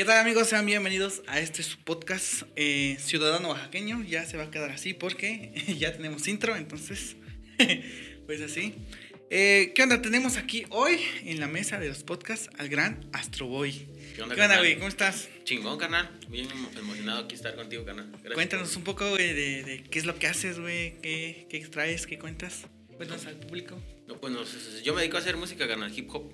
¿Qué tal amigos? Sean bienvenidos a este su podcast eh, Ciudadano Oaxaqueño. Ya se va a quedar así porque ya tenemos intro, entonces, pues así. Eh, ¿Qué onda? Tenemos aquí hoy en la mesa de los podcasts al gran Astroboy. ¿Qué onda, ¿Qué onda, güey? ¿Cómo estás? Chingón, carnal. Bien emocionado aquí estar contigo. Gracias Cuéntanos por- un poco, güey, de, de qué es lo que haces, güey, qué, qué extraes, qué cuentas. Cuéntanos al público. No, pues, no, s- yo me dedico a hacer música, hop, Hip hop.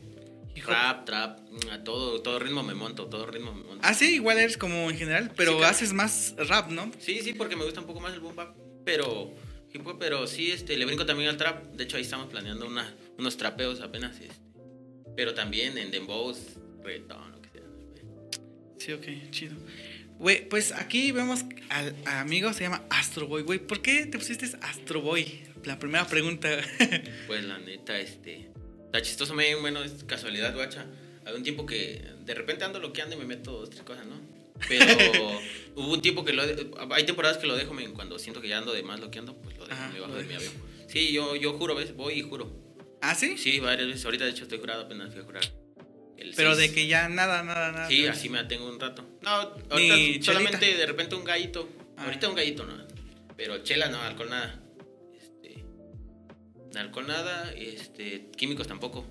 Rap, trap, mm, a todo, todo ritmo me monto, todo ritmo me monto. Ah, sí, igual eres como en general, pero Sí, haces más rap, ¿no? Sí, sí, porque me gusta un poco más el boom bap, pero pero sí, este, le brinco también al trap. De hecho, ahí estamos planeando una, unos trapeos apenas, este. Pero también en dembows, reggaetón, lo que sea. Sí, ok, chido. Güey, pues aquí vemos al amigo, se llama Astroboy, güey. ¿Por qué te pusiste Astroboy? La primera pregunta. Pues la neta, este. Está chistoso, me, bueno, es casualidad, guacha. Había un tiempo que de repente ando loqueando y me meto dos, tres cosas, ¿no? Pero hubo un tiempo que lo. Hay temporadas que lo dejo, men, cuando siento que ya ando de más loqueando, pues lo dejo, Ajá, me bajo de mi avión. Sí, yo, yo juro, ¿ves? Voy y juro. ¿Ah, sí? Sí, varias veces. Ahorita, de hecho, estoy jurado, apenas fui a jurar. El Pero seis. de que ya nada, nada, nada. Sí, así me tengo un rato. No, ahorita Ni solamente chelita. de repente un gallito. Ah. Ahorita un gallito, no. Pero chela no, alcohol nada. Alcohol nada, este, químicos tampoco.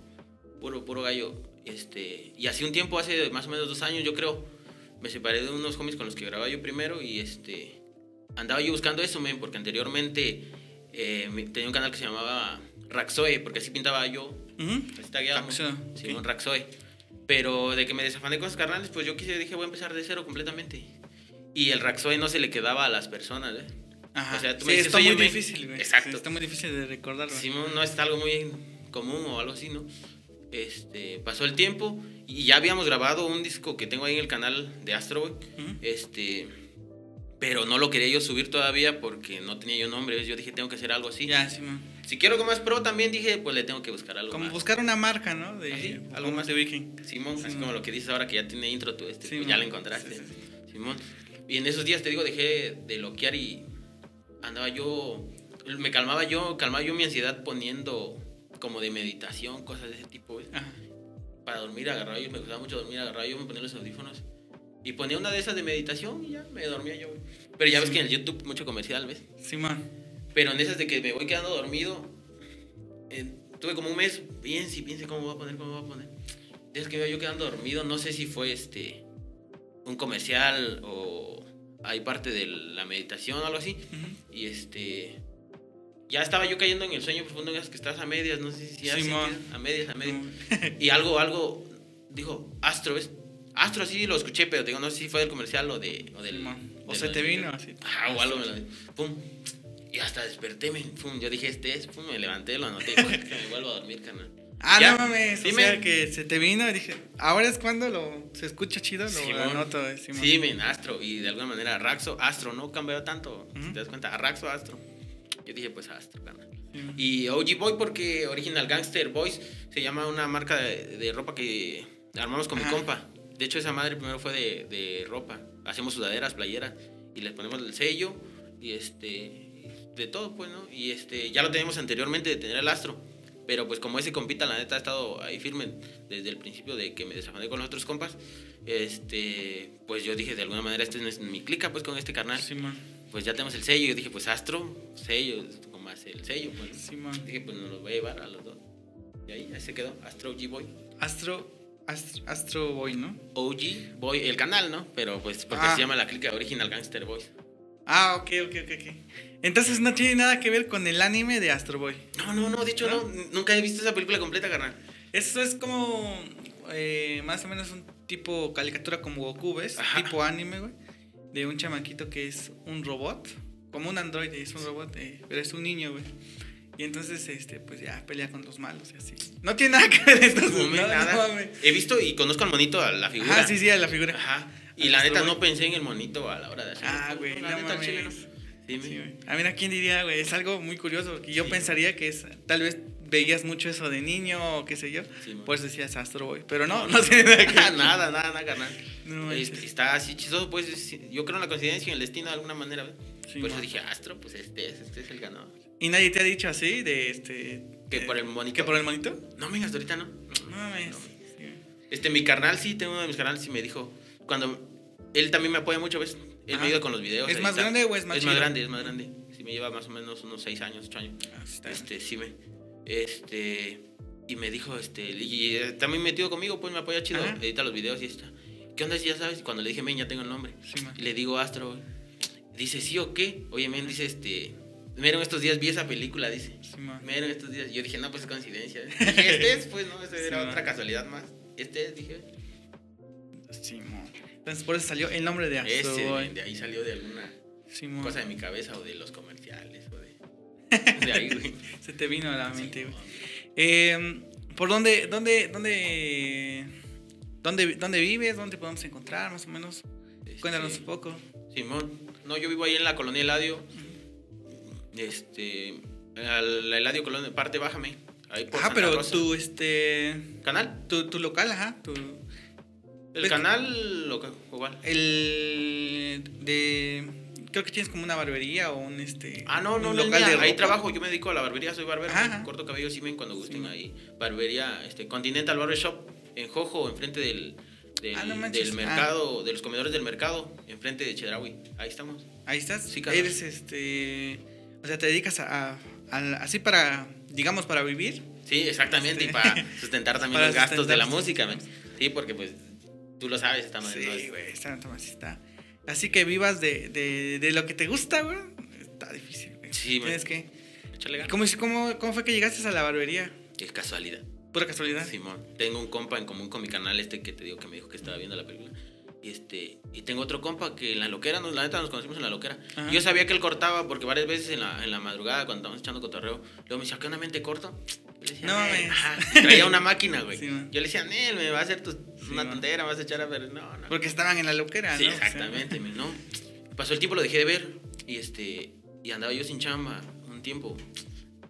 Puro, puro gallo. Este, y así un tiempo, hace más o menos dos años, yo creo, me separé de unos homies con los que grababa yo primero y este, andaba yo buscando eso, men, porque anteriormente eh, tenía un canal que se llamaba Raxoe, porque así pintaba yo guiado. Raxoe, Simón ok. Raxoe. Pero de que me desafané con los carnales, pues yo quise, dije, voy a empezar de cero completamente. Y el Raxoe no se le quedaba a las personas, ¿eh? Ajá. O sea, tú sí, me dices, está "Oye, muy men". difícil, güey. Exacto. Sí, está muy difícil de recordarlo. Simón no es algo muy común o algo así, ¿no? Este, pasó el tiempo y ya habíamos grabado un disco que tengo ahí en el canal de Astro, güey. Ujú. Este, pero no lo quería yo subir todavía porque no tenía yo nombre. Yo dije, tengo que hacer algo así. Ya, sí, man. Si quiero algo más pro, también dije, pues le tengo que buscar algo Como más. buscar una marca, ¿no? De Así, algo algo más de Viking. Simón, así Simón. como lo que dices ahora que ya tiene intro tú, este, Sí, pues ya lo encontraste. Sí, sí, Simón. Y en esos días te digo, dejé de loquear y andaba yo, me calmaba yo, calmaba yo mi ansiedad poniendo como de meditación, cosas de ese tipo, ¿ves? Para dormir agarrado, yo me gustaba mucho dormir agarrado, yo me ponía los audífonos y ponía una de esas de meditación y ya me dormía yo, güey. Pero ya ves que en el YouTube mucho comercial, ¿ves? Sí, man. Pero en esas de que me voy quedando dormido, eh, tuve como un mes, piense y piense cómo voy a poner, cómo voy a poner. Desde que me iba yo quedando dormido, no sé si fue este un comercial o hay parte de la meditación o algo así. Y este. Ya estaba yo cayendo en el sueño profundo, en que estás a medias, no sé si Simón. sentido, a medias, a medias. Ujú. Y algo, algo, dijo, Astro, ¿ves? Astro sí lo escuché, pero digo, no sé si fue del comercial o de... O, del, Simón. O de se te vino así. Ajá, o algo me lo Pum. Y hasta desperté, me, pum, yo dije, este es, pum, me levanté, lo anoté, que me vuelvo a dormir, carnal. Ah, Ya, no mames. O sea, que se te vino y dije, ahora es cuando lo, se escucha chido, lo Simón. anoto. Simón. Sí, men, Astro, y de alguna manera Raxo, Astro, no cambió tanto, si te das cuenta, a Raxo, Astro. Yo dije, pues Astro, carnal. Simón. Y OG Boy porque Original Gangster Boys se llama una marca de, de ropa que armamos con Ajá. mi compa. De hecho, esa madre primero fue de, de ropa. Hacemos sudaderas, playeras y les ponemos el sello y este de todo, pues, ¿no? Y este ya lo teníamos anteriormente de tener el astro. Pero pues como ese compita, la neta, ha estado ahí firme desde el principio de que me desafané con los otros compas. Este, pues yo dije, de alguna manera, este es mi clica, pues, con este carnal. Simón. Pues ya tenemos el sello. Yo dije, pues Astro, sello, más el sello, pues. Simón. Dije, pues nos los voy a llevar a los dos. Y ahí, ahí se quedó. Astro G-Boy. Astro, Astro, Astro Boy, ¿no? OG Boy, el canal, ¿no? Pero pues porque Ah. se llama la clica Original Gangster Boys. Ah, ok, ok, ok, ok. Entonces no tiene nada que ver con el anime de Astro Boy. No, no, no, de hecho ¿No? ¿No? Nunca he visto esa película completa, carnal. Eso es como eh, más o menos un tipo caricatura como Goku, ¿ves? Ajá. Tipo anime, güey. De un chamaquito que es un robot. Como un androide, es un robot, eh, pero es un niño, güey. Y entonces, este, pues ya pelea con los malos y así. No tiene nada que ver entonces. No, no, nada. no he visto y conozco al monito, a la figura. Ajá, sí, sí, a la figura. Ajá. Y Al la neta no pensé en el monito a la hora de hacerlo. Ah, güey, La no neta, Sí, Sí, güey. A ver, ¿a quién diría, güey? Es algo muy curioso. Porque yo Sí. pensaría que es, tal vez veías mucho eso de niño o qué sé yo. Sí. Por eso decías Astro Boy. Pero no, no tiene nada que nada, nada, nada, carnal. No Este, manches. está así chistoso, pues es- yo creo en la coincidencia y en el destino de alguna manera. Sí, Por eso dije, Astro, pues este es, este es el ganador. ¿Y nadie te ha dicho así de este. Que por el monito. ¿Que por el monito? No, venga, hasta ahorita no. No mames. No. Güey. Este, mi carnal sí, tengo uno de mis carnales y me dijo, cuando él también me apoya mucho, ¿ves? Él me ayuda con los videos. ¿Es más grande o es más Es más chido? grande, es más grande. Sí, me lleva más o menos unos 6 años, 8 años. Ah, sí, está Este, sí me. Este. Y me dijo, este. Y eh, también metido conmigo, pues me apoya chido. Ajá. Edita los videos y está. ¿Qué onda si ya sabes? Cuando le dije, men, ya tengo el nombre. Sí. Y le digo Astro. Dice, ¿sí o qué? Oye, men, dice, este. Mero, estos días vi esa película, dice. Sí. Mero, estos días. Yo dije, no, pues es coincidencia. Dije, este es, pues, no, Sí, era man. otra casualidad más. Este es, dije. Simón. Entonces por eso salió el nombre de Ese, Astroboy. de ahí salió de alguna Simón. cosa de mi cabeza o de los comerciales o de. De ahí, güey. Se te vino a la mente, güey. Eh, ¿Por dónde, dónde, dónde, dónde, dónde vives? ¿Dónde podemos encontrar, más o menos? Cuéntanos Este, un poco. Simón. No, yo vivo ahí en la colonia Eladio. Este. Al Eladio Colonia, parte bájame. Ahí por Ajá, Santa pero Rosa. tu, este, ¿Canal? tu, tu local, ajá, tu, El canal local, igual. el de, creo que tienes como una barbería o un, este, Ah, no, no, no, local mía, de ahí trabajo, yo me dedico a la barbería, soy barbero, Ajá. corto cabello, sí ven cuando gusten Sí. ahí. Barbería, este, Continental Barber Shop, en Jojo, enfrente del, del, Ah, no del ah. mercado, de los comedores del mercado, enfrente de Chedraui. Ahí estamos. Ahí estás. Sí, carnal. Eres, este, o sea, te dedicas a, a- a- así para, digamos, para vivir. Sí, exactamente, Este, y para sustentar también para los gastos de la música. Sí, porque pues tú lo sabes, está mal. Sí, güey, está, está, está. Así que vivas de, de, de lo que te gusta, güey. Está difícil, güey. Sí, man. Tienes que. ¿Cómo, cómo, ¿Cómo fue que llegaste a la barbería? Es casualidad. Pura casualidad. Simón. Tengo un compa en común con mi canal este que te digo que me dijo que estaba viendo la película. Y este, y tengo otro compa que en la loquera, nos, la neta nos conocimos en la loquera. Ajá. Yo sabía que él cortaba porque varias veces en la, en la madrugada cuando estábamos echando cotorreo, luego me decía, ¿qué onda, mente corto? Yo le decía, No y Traía una máquina, güey. Sí. Yo le decía, Nel, me va a hacer tu- una tontera, me vas a echar a ver. No, no. Porque estaban en la loquera, Sí, ¿no? O sea, exactamente, men, ¿no? Pasó el tiempo, lo dejé de ver y este y andaba yo sin chamba un tiempo.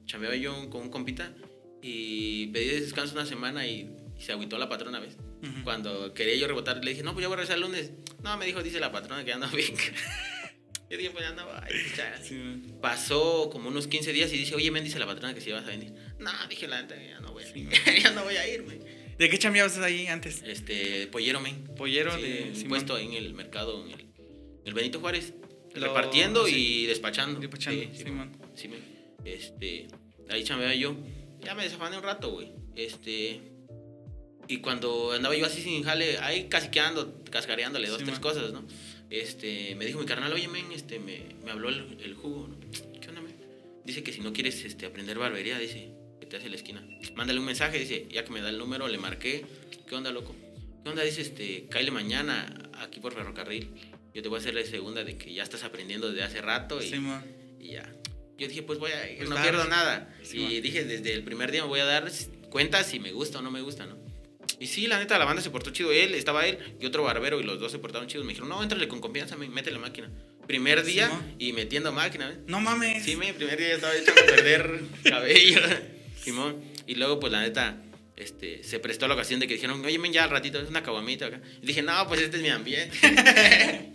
Chambeaba yo con un compita y pedí descanso una semana y, y se agüitó la patrona, ¿ves? Ujú. Cuando quería yo rebotar, le dije, no, pues ya voy a regresar el lunes. No, me dijo, dice la patrona que ando bien. yo dije, pues ya no vaya, ya. Sí. Pasó como unos 15 días y dice, oye, men, dice la patrona que si vas a venir. No, dije, la neta, ya no voy a Sí, ya no voy a ir, güey. ¿De qué chambeabas ahí antes? Este, pollero, men. Pollero Sí, de Simón. puesto en el mercado, en el, el Benito Juárez, Lo- repartiendo sí. y despachando. Despachando, Sí, sí, Simón. sí, me- este, ahí chambeaba yo. Ya me desafané un rato, güey. Este, y cuando andaba yo así sin jale, ahí caciqueando, cascareándole dos, Sí, tres man. cosas, ¿no? Este, me dijo mi carnal, oye, men, este, me, me habló el, el jugo, ¿no? ¿Qué onda, men? Dice que si no quieres este, aprender barbería, dice, que te hace la esquina. Mándale un mensaje, dice, ya que me da el número, le marqué. ¿Qué onda, loco? ¿Qué onda? Dice, este, cáele mañana aquí por ferrocarril. Yo te voy a hacer la segunda de que ya estás aprendiendo desde hace rato y, Simón. y ya. Yo dije, pues voy a ir, Pues no pierdo nada. Sí, y man. dije, desde el primer día me voy a dar cuenta si me gusta o no me gusta, ¿no? Y sí, la neta, la banda se portó chido. Él, estaba él y otro barbero y los dos se portaron chidos. Me dijeron, no, entrale con confianza, me- mete la máquina. Primer día y metiendo máquina, ¿ves? No mames. Sí, mi primer día estaba echando a perder cabello, Simón. Y luego, pues la neta, este, se prestó la ocasión de que dijeron, oye, men, ya al ratito, es una caguamita acá. Y dije, no, pues este es mi ambiente.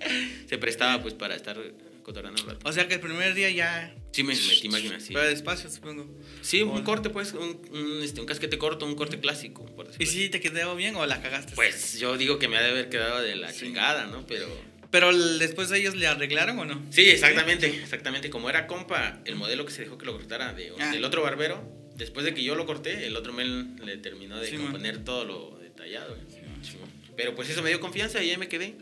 se prestaba, pues, para estar cotorreando un rato. O sea que el primer día ya. Sí, me metí máquina, sí. Pero despacio, supongo. Sí, un corte, pues, un, un, este, un casquete corto, un corte clásico, por ¿Y así. si te quedó bien o la cagaste? Pues yo digo que me ha de haber quedado de la Sí. chingada, ¿no? Pero... Pero después ellos le arreglaron o no? Sí, exactamente, exactamente. Como era compa, el modelo que se dejó que lo cortara de, Ah. del otro barbero, después de que yo lo corté, el otro men le terminó de Sí, man. componer todo lo detallado. Sí, man. Man. Pero pues eso me dio confianza y ahí me quedé.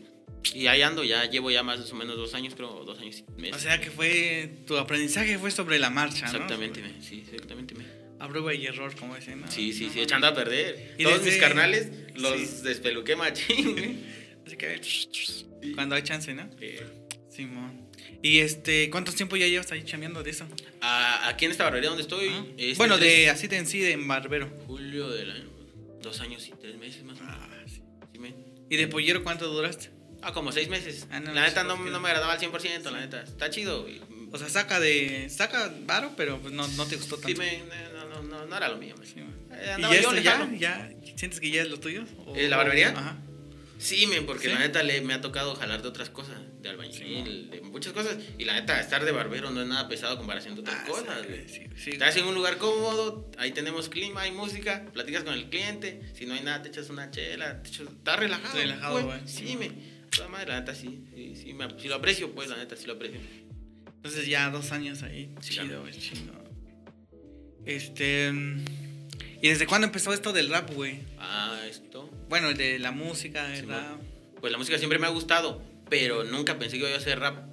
Y ahí ando, ya llevo ya más o menos dos años, creo, dos años y meses. O sea que fue. Tu aprendizaje fue sobre la marcha, ¿no? Exactamente, me, sí, exactamente. me. A prueba y error, como dicen, ¿no? Sí, sí, No sí, echando a perder. Y Todos desde- mis carnales los Sí. despeluqué machín. Así que. Cuando hay chance, ¿no? Eh, Simón. ¿Y este, cuánto tiempo ya llevas ahí chambeando de eso? a- aquí en esta barbería donde estoy. Ah. este bueno, de así de en sí, de barbero. Julio del año. Dos años y tres meses más o menos. Ah, sí. ¿Y de pollero cuánto duraste? Ah, como seis meses. Ah, no, la neta no, no me agradaba al 100%, la neta. Está chido. O sea, saca de. Saca varo, pero pues no, no te gustó sí, tanto. me, no, no, no, era lo mío. men. Sí. Eh, ¿Y andaba ya, yo esto ya, ya? ¿Sientes que ya es lo tuyo? ¿O- ¿Eh, la barbería? Ajá. Sí, men, porque ¿Sí? la neta le, me ha tocado jalar de otras cosas, de albañil, de muchas cosas. Y la neta, estar de barbero no es nada pesado comparación de otras Ah, cosas, sí, güey. sí, sí. Estás en un lugar cómodo, ahí tenemos clima, hay música, platicas con el cliente, si no hay nada te echas una chela, te echas- estás relajado. Relajado, güey. Sí, me. Toda madre, la neta sí, sí, sí, me- sí lo aprecio, pues, la neta sí lo aprecio. Entonces ya dos años ahí. Chido, güey, chido. Este. mm, ¿Y desde cuándo empezó esto del rap, güey? Ah, esto. Bueno, de la música, el Sí, rap. Pues la música siempre me ha gustado, pero nunca pensé que iba a hacer rap.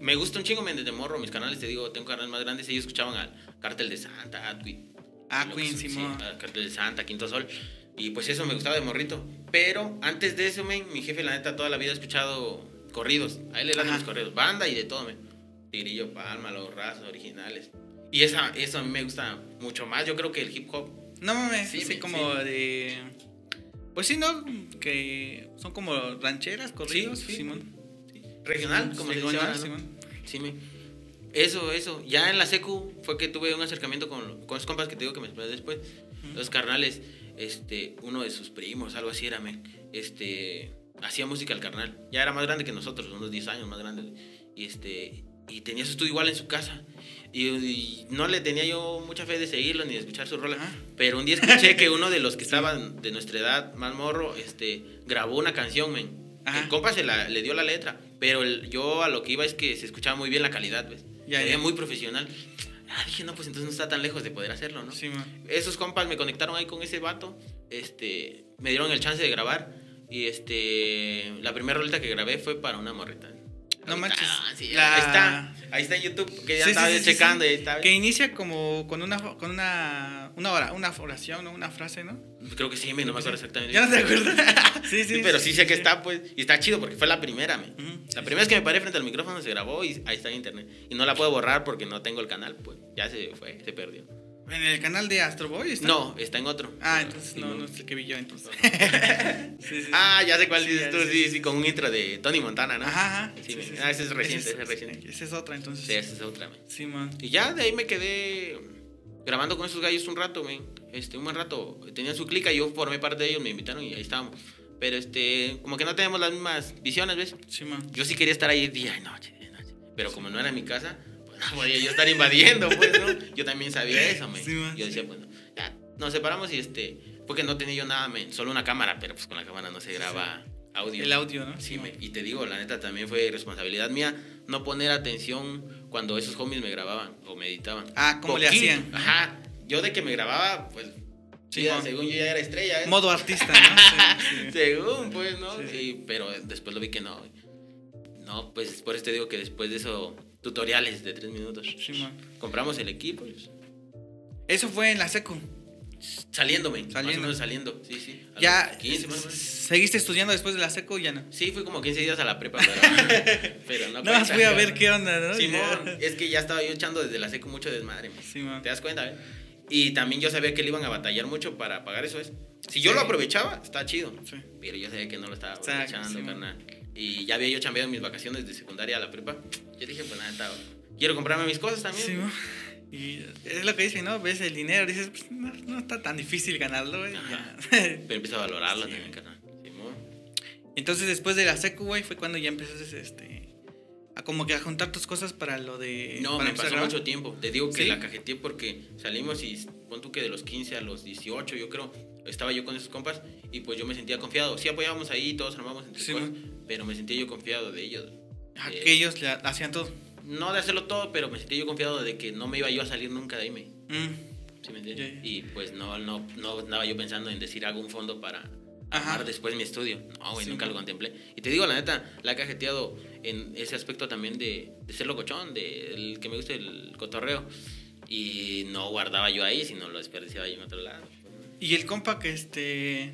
Me gusta un chingo, desde morro, mis canales, te digo, tengo canales más grandes, ellos escuchaban al Cartel de Santa, Atwi. Ah, Lo que Queen, Simón. sí, Cartel de Santa, Quinto Sol. Y pues eso me gustaba de morrito. Pero antes de eso, men, mi jefe, la neta, toda la vida ha escuchado corridos. A él le dan los corridos, banda y de todo, men. Tigrillo Palma, los rasos originales. Y esa, eso a mí me gusta mucho más, yo creo que el hip hop. No mames, Sí, así como sí. de. Pues sí, ¿no? Que son como rancheras, corridos, Sí. Simón. Regional, como se ¿no? Simón. Sí, me. Eso, eso. Ya en la secu fue que tuve un acercamiento con, con esos compas que te digo que me después. Los carnales, este, uno de sus primos, algo así era, men. Este, hacía música al carnal. Ya era más grande que nosotros, unos 10 años más grande. Y este, y tenía su estudio igual en su casa. Y, y no le tenía yo mucha fe de seguirlo ni de escuchar su rola. Ajá. Pero un día escuché que uno de los que estaban de nuestra edad, más morro, este, grabó una canción, men. Ajá. El compa se la, le dio la letra, pero el- yo a lo que iba es que se escuchaba muy bien la calidad, ¿ves? Ya, ya. muy profesional. Ah, dije, no, pues entonces no está tan lejos de poder hacerlo, ¿no? Simón. Esos compas me conectaron ahí con ese vato, este, me dieron el chance de grabar y este, la primera rolita que grabé fue para una morrita. No manches. está, sí, La- Ahí está, ahí está en YouTube, que ya Sí, estaba sí, checando y está. Que inicia como con una con una una, ora- una oración, ¿no? Una frase, ¿no? Creo que sí, me- no me acuerdo exactamente. ¿Ya no te acuerdas? sí, Sí, pero sí sé que está, pues, y está chido porque fue la primera, me. La primera vez que me paré frente al micrófono se grabó y ahí está en internet. Y no la puedo borrar porque no tengo el canal, pues ya se fue, se perdió. En el canal de Astro Boy está. No, está en otro. Ah, entonces Sí, no, no es el que vi yo entonces. sí, sí. Ah, ya sé cuál Sí, dices tú, sí, sí, con un intro de Tony Montana, ¿no? Ajá, ajá. Sí, ah, ese es reciente, Ese es reciente. Esa es otra, entonces. Sí, esa es otra, me. Sí, man. Y ya de ahí me quedé grabando con esos gallos un rato, me. Este, un buen rato. Tenían su clica yo formé parte de ellos, me invitaron y ahí estábamos. Pero este, como que no tenemos las mismas visiones, ¿ves? Sí, man. Yo sí quería estar ahí día y noche, día y noche. Pero como no era mi casa, podía yo estar invadiendo, pues, ¿no? Yo también sabía eso, me. Sí, yo decía, bueno, ya nos separamos y este, porque no tenía yo nada, men, solo una cámara, pero pues con la cámara no se graba audio. El audio, ¿no? Sí, me- y te digo, la neta también fue responsabilidad mía no poner atención cuando esos homies me grababan o me editaban. Ah, ¿cómo le hacían? Ajá, yo de que me grababa, pues, Sí, ya, según yo ya era estrella. ¿eh? Modo artista, ¿no? Sí, sí. Según, pues, ¿no? Sí. Pero después lo vi que no. No, pues por eso te digo que después de eso, tutoriales de tres minutos. Sí. Compramos el equipo, Eso fue en la secu. saliéndome. Más Saliendo. o menos saliendo, sí, sí. A Ya, los 15 más o menos. ¿seguiste estudiando después de la secu o ya no? Sí, fui como 15 días a la prepa, pero, pero no Nada más fui a ver qué onda, ¿no? Simón, es que ya estaba yo echando desde la seco mucho desmadre. man. Sí, man. ¿Te das cuenta, eh? Y también yo sabía que le iban a batallar mucho para pagar eso. ¿es? Si yo Sí. lo aprovechaba, está chido. Sí. Pero yo sabía que no lo estaba aprovechando, sí, carnal. Y ya había yo chambeado en mis vacaciones de secundaria a la prepa. Yo dije, pues nada, está- quiero comprarme mis cosas también. Sí. Y es lo que dicen, ¿no? Ves el dinero, dices, pues, no, no está tan difícil ganarlo, güey. Pero empiezo a valorarlo Sí. también, carnal. Simón. Entonces, después de la secu, güey, fue cuando ya empezaste, este, a como que a juntar tus cosas para lo de... No, para me a pasó mucho tiempo. Te digo que ¿Sí? la cajeteé porque salimos y pon tú que de los 15 a los 18, yo creo, estaba yo con esos compas y pues yo me sentía confiado. Sí apoyábamos ahí, todos armamos entre Sí, cosas, man. Pero me sentía yo confiado de ellos. Ah, Eh, que ellos le hacían todo. no de hacerlo todo, pero me sentía yo confiado de que no me iba yo a salir nunca de ahí. Me, Mm. ¿sí me entiendes? Ya. Y pues no, no, no andaba yo pensando en decir un fondo para armar después mi estudio. No, güey, Sí, nunca lo contemplé. Y te digo, la neta, la he cajeteado en ese aspecto también de, de ser locochón, de el que me gusta el cotorreo. Y no guardaba yo ahí, sino lo desperdiciaba yo en otro lado. Y el compa que este.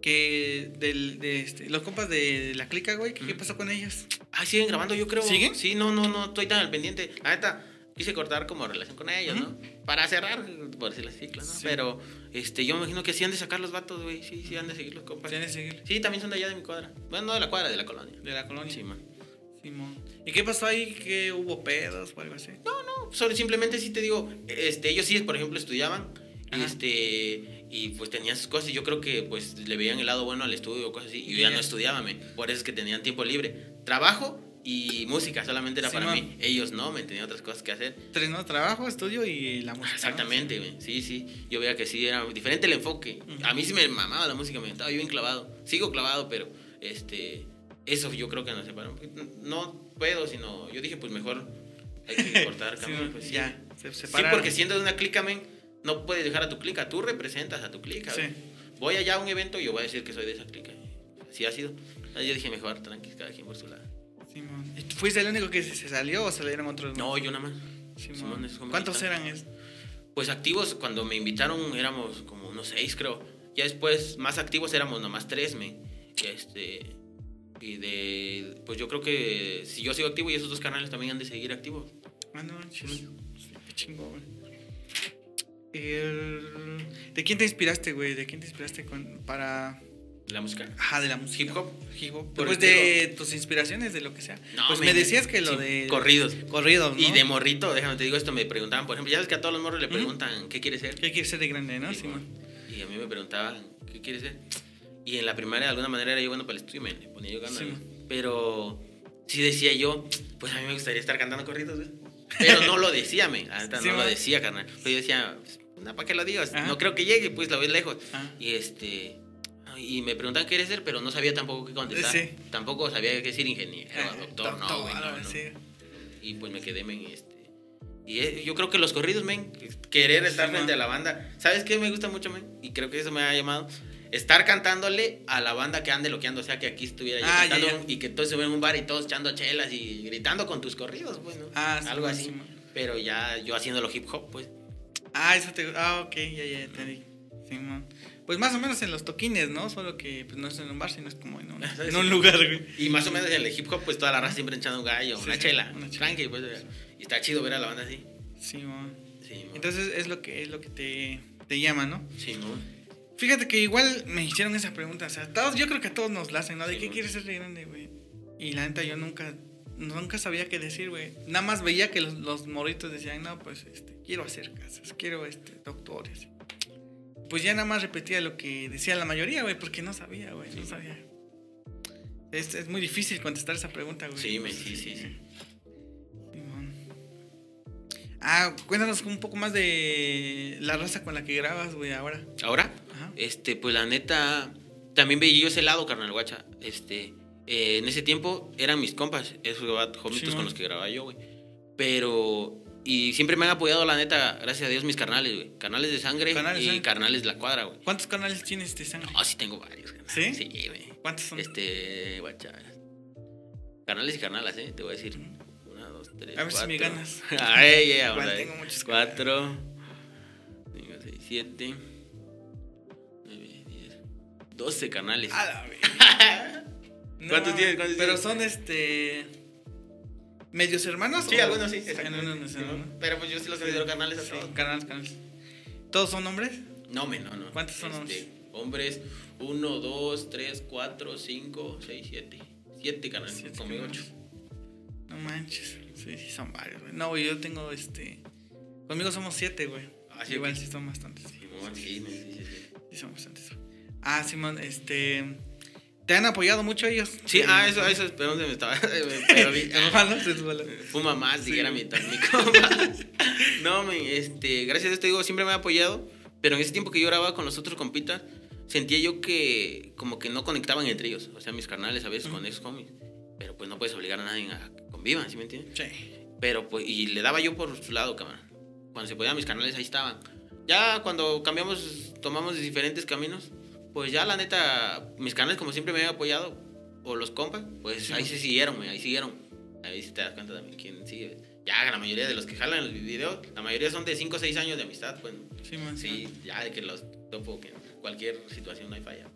Que del, de este, los compas de la clica, güey, ¿qué, pasó con ellos? Ah, siguen grabando, yo creo. ¿Siguen? Sí, no, no, no, estoy tan al pendiente. La neta, quise cortar como relación con ellos. ¿no? Para cerrar, por decirlo así, claro, ¿no? Sí. Pero, este, yo me imagino que sí han de sacar los vatos, güey. Sí, sí han de seguir los compas. ¿Tienen que seguir? Sí, también son de allá de mi cuadra. Bueno, no de la cuadra, de la colonia. De la colonia. Sí, man. Simón. ¿Y qué pasó ahí? ¿Que hubo pedos o algo así? No, solo simplemente sí te digo, este, ellos sí, por ejemplo, estudiaban. Ajá. Este, y pues tenían sus cosas y yo creo que pues le veían el lado bueno al estudio o cosas así. Y yo ya no estudiaba, me. por eso es que tenían tiempo libre. Trabajo y música solamente era Sí, para man. mí. Ellos no, me tenían otras cosas que hacer. Tres, ¿no? Trabajo, estudio y la música. ¿no? Exactamente, güey. sí, sí. Yo veía que sí, era diferente el enfoque. Ujú. A mí sí me mamaba la música, me estaba yo bien clavado. Sigo clavado, pero este, eso yo creo que nos separó. No puedo, sino yo dije, pues mejor hay que cortar Sí, camino. pues, sí. ya, se Sí, porque siendo de una clica, men, no puedes dejar a tu clica, tú representas a tu clica. Sí. Voy allá a un evento y yo voy a decir que soy de esa clica. Así ha sido. Yo dije, mejor, tranqui, cada quien por su lado. Simón. ¿Y tú fuiste el único que se salió o salieron otros? No, yo nada más. Simón. Simón, ¿Cuántos eran? Es? Pues activos, cuando me invitaron éramos como unos seis, creo. Ya después, más activos éramos nomás tres, me. Y este. Y de. Pues yo creo que si yo sigo activo y esos dos canales también han de seguir activos. Ah, no, manches. Sí, güey. El- ¿De quién te inspiraste, güey? ¿De quién te inspiraste con... para... La música. Ajá, de la música. Hip hop. Hip hop. Pues de tus inspiraciones, de lo que sea. No, pues me decías que lo sí, de... corridos. Corridos, ¿no? Y de morrito, déjame te digo esto, me preguntaban, por ejemplo, ya ves que a todos los morros le preguntan, ¿qué quieres ser? ¿Qué quieres ser de grande, no? Sí, Simón. Y a mí me preguntaban, ¿qué quieres ser? Y en la primaria, de alguna manera, era yo bueno para el estudio, me ponía yo ganas. Sí. Pero sí decía yo, pues a mí me gustaría estar cantando corridos, güey. Pero no lo decía, me. La neta, Sí, no lo man. decía, carnal. Pero yo decía, pues, no, ¿para qué lo digas? Ajá. No creo que llegue, pues lo ves lejos. Ah. Y este. Y me preguntan qué quieres ser, pero no sabía tampoco qué contestar. Sí. Tampoco sabía qué decir ingeniero, Ah, doctor, no, güey, no, no. sí. Y pues me quedé, men, este. Y eh, yo creo que los corridos, men, querer estar Sí, frente man. a la banda. ¿Sabes qué me gusta mucho, men? Y creo que eso me ha llamado. Estar cantándole a la banda que ande loqueando, o sea, que aquí estuviera yo Ah, ya, cantando ya. y que todos se en un bar y todos echando chelas y gritando con tus corridos, pues, ¿no? Ah, sí, Algo man, así. sí, man. Pero ya yo haciéndolo hip hop, pues. Ah, eso te... Ah, ok, ya, ya, entendí. Simón. Pues más o menos en los toquines, ¿no? Solo que pues, no es en un bar, sino es como en un, en un lugar, güey. Y más o menos en el hip hop, pues toda la raza siempre echando un gallo, Sí, una sí, chela, una chela. tranqui, pues. Y está chido ver a la banda así. Simón. Sí, mo. Entonces es lo que es lo que te, te llama, ¿no? Sí, mo. Fíjate que igual me hicieron esa pregunta, o sea, todos, yo creo que a todos nos la hacen, ¿no? ¿De Sí, qué quieres ser de grande, güey? Y la neta yo nunca, nunca sabía qué decir, güey. Nada más veía que los, los morritos decían, no, pues, este, quiero hacer casas, quiero, este, doctores. Pues ya nada más repetía lo que decía la mayoría, güey, porque no sabía, güey, no sabía. Es, es muy difícil contestar esa pregunta, güey. Sí, me, sí, sí, sí. Ah, cuéntanos un poco más de la raza con la que grabas, güey, ahora. Ahora, Ajá. este, pues la neta, también veía yo ese lado, carnal, guacha. Este, eh, en ese tiempo eran mis compas, esos homitos Simón. con los que grababa yo, güey. Pero, y siempre me han apoyado, la neta, gracias a Dios, mis carnales, güey. Carnales de sangre Carnales y sangre. carnales de la cuadra, güey. ¿Cuántos canales tienes de sangre? No, sí tengo varios, carnal. ¿Sí? Sí, güey. ¿Cuántos son? Este, guacha. Carnales y carnalas, ¿eh? Te voy a decir. Tres, A ver si me ganas. Ay, ya, vamos Igual a ver. tengo muchos Cuatro. cinco, seis, siete. Nueve, diez. Doce canales. A la. ¿Cuántos tienes? ¿Cuántos Pero tienes? son este. ¿Medios hermanos? Sí, algunos sí. Pero pues yo sí los considero carnales a Sí, todos. canales, canales. ¿Todos son hombres? No, men, no, no. ¿Cuántos son Este, Hombres, uno, dos, tres, cuatro, cinco, seis, siete. Siete canales. Siete Conmigo canales. ocho. No manches. Sí, sí, son varios, güey. No, güey, yo tengo este. Conmigo somos siete, güey. Ah, sí, Igual sí son bastantes. Sí, sí, sí, sí, son bastantes. Ah, Simón, este. ¿Te han apoyado mucho ellos? Sí, Eh, ah, eso, eso, pero ¿dónde me estaba? Pero vi-. Fuma más, dijera mi, mi compa. No, men, este, gracias a esto digo, siempre me ha apoyado, pero en ese tiempo que yo grababa con los otros compitas, sentía yo que como que no conectaban entre ellos, o sea, mis carnales a veces con ex homies, pero pues no puedes obligar a nadie a convivan, ¿sí me entiendes? Sí. Pero pues, y le daba yo por su lado, cabrón. Cuando se podían mis canales, ahí estaban. Ya cuando cambiamos, tomamos diferentes caminos, pues ya la neta, mis canales como siempre me habían apoyado, o los compas, pues Sí, ahí se siguieron, güey, ahí siguieron. Ahí sí te das cuenta también quién sigue. Ya la mayoría de los que jalan los videos, la mayoría son de 5 o 6 años de amistad, pues. Sí, man. Sí, ya de que los topo, que en cualquier situación no hay falla.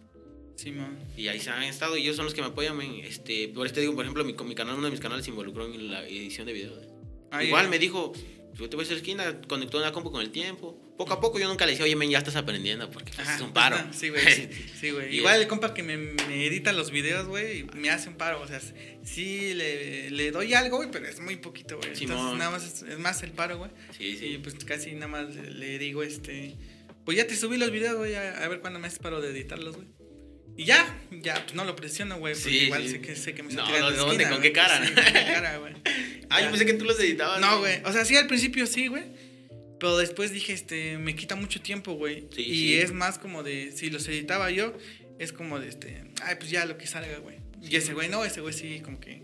Sí, man. Y ahí se han estado y ellos son los que me apoyan, men. Este, por este digo, por ejemplo, mi, mi canal, uno de mis canales se involucró en la edición de videos. Ah, Igual me dijo, yo te voy a hacer esquina, conectó una compu con el tiempo. Poco a poco yo nunca le decía, oye, men, ya estás aprendiendo, porque pues, Ajá, es un paro. no, Sí, güey. Sí, sí, güey. Y Igual el compa que me, me edita los videos, güey, me hace un paro. O sea, sí le, le doy algo, güey, pero es muy poquito, güey. Entonces nada más es, es más el paro, güey. Sí, Y sí. pues casi nada más le, le digo, este. Pues ya te subí los videos, güey, a, a ver cuándo me haces paro de editarlos, güey. Y ya, ya, pues no lo presiono, güey, porque Sí, igual sí. sé que, sé que me No, está tirando ¿de dónde? esquina, ¿Con qué cara? Sí, con qué cara, güey. Ah, yo pensé que tú los editabas. No, güey. O sea, sí, al principio sí, güey. Pero después dije, este, me quita mucho tiempo, güey. Sí, y sí. es más como de, si los editaba yo, es como de este, ay, pues ya lo que salga, güey. y ese güey no, ese güey sí, como que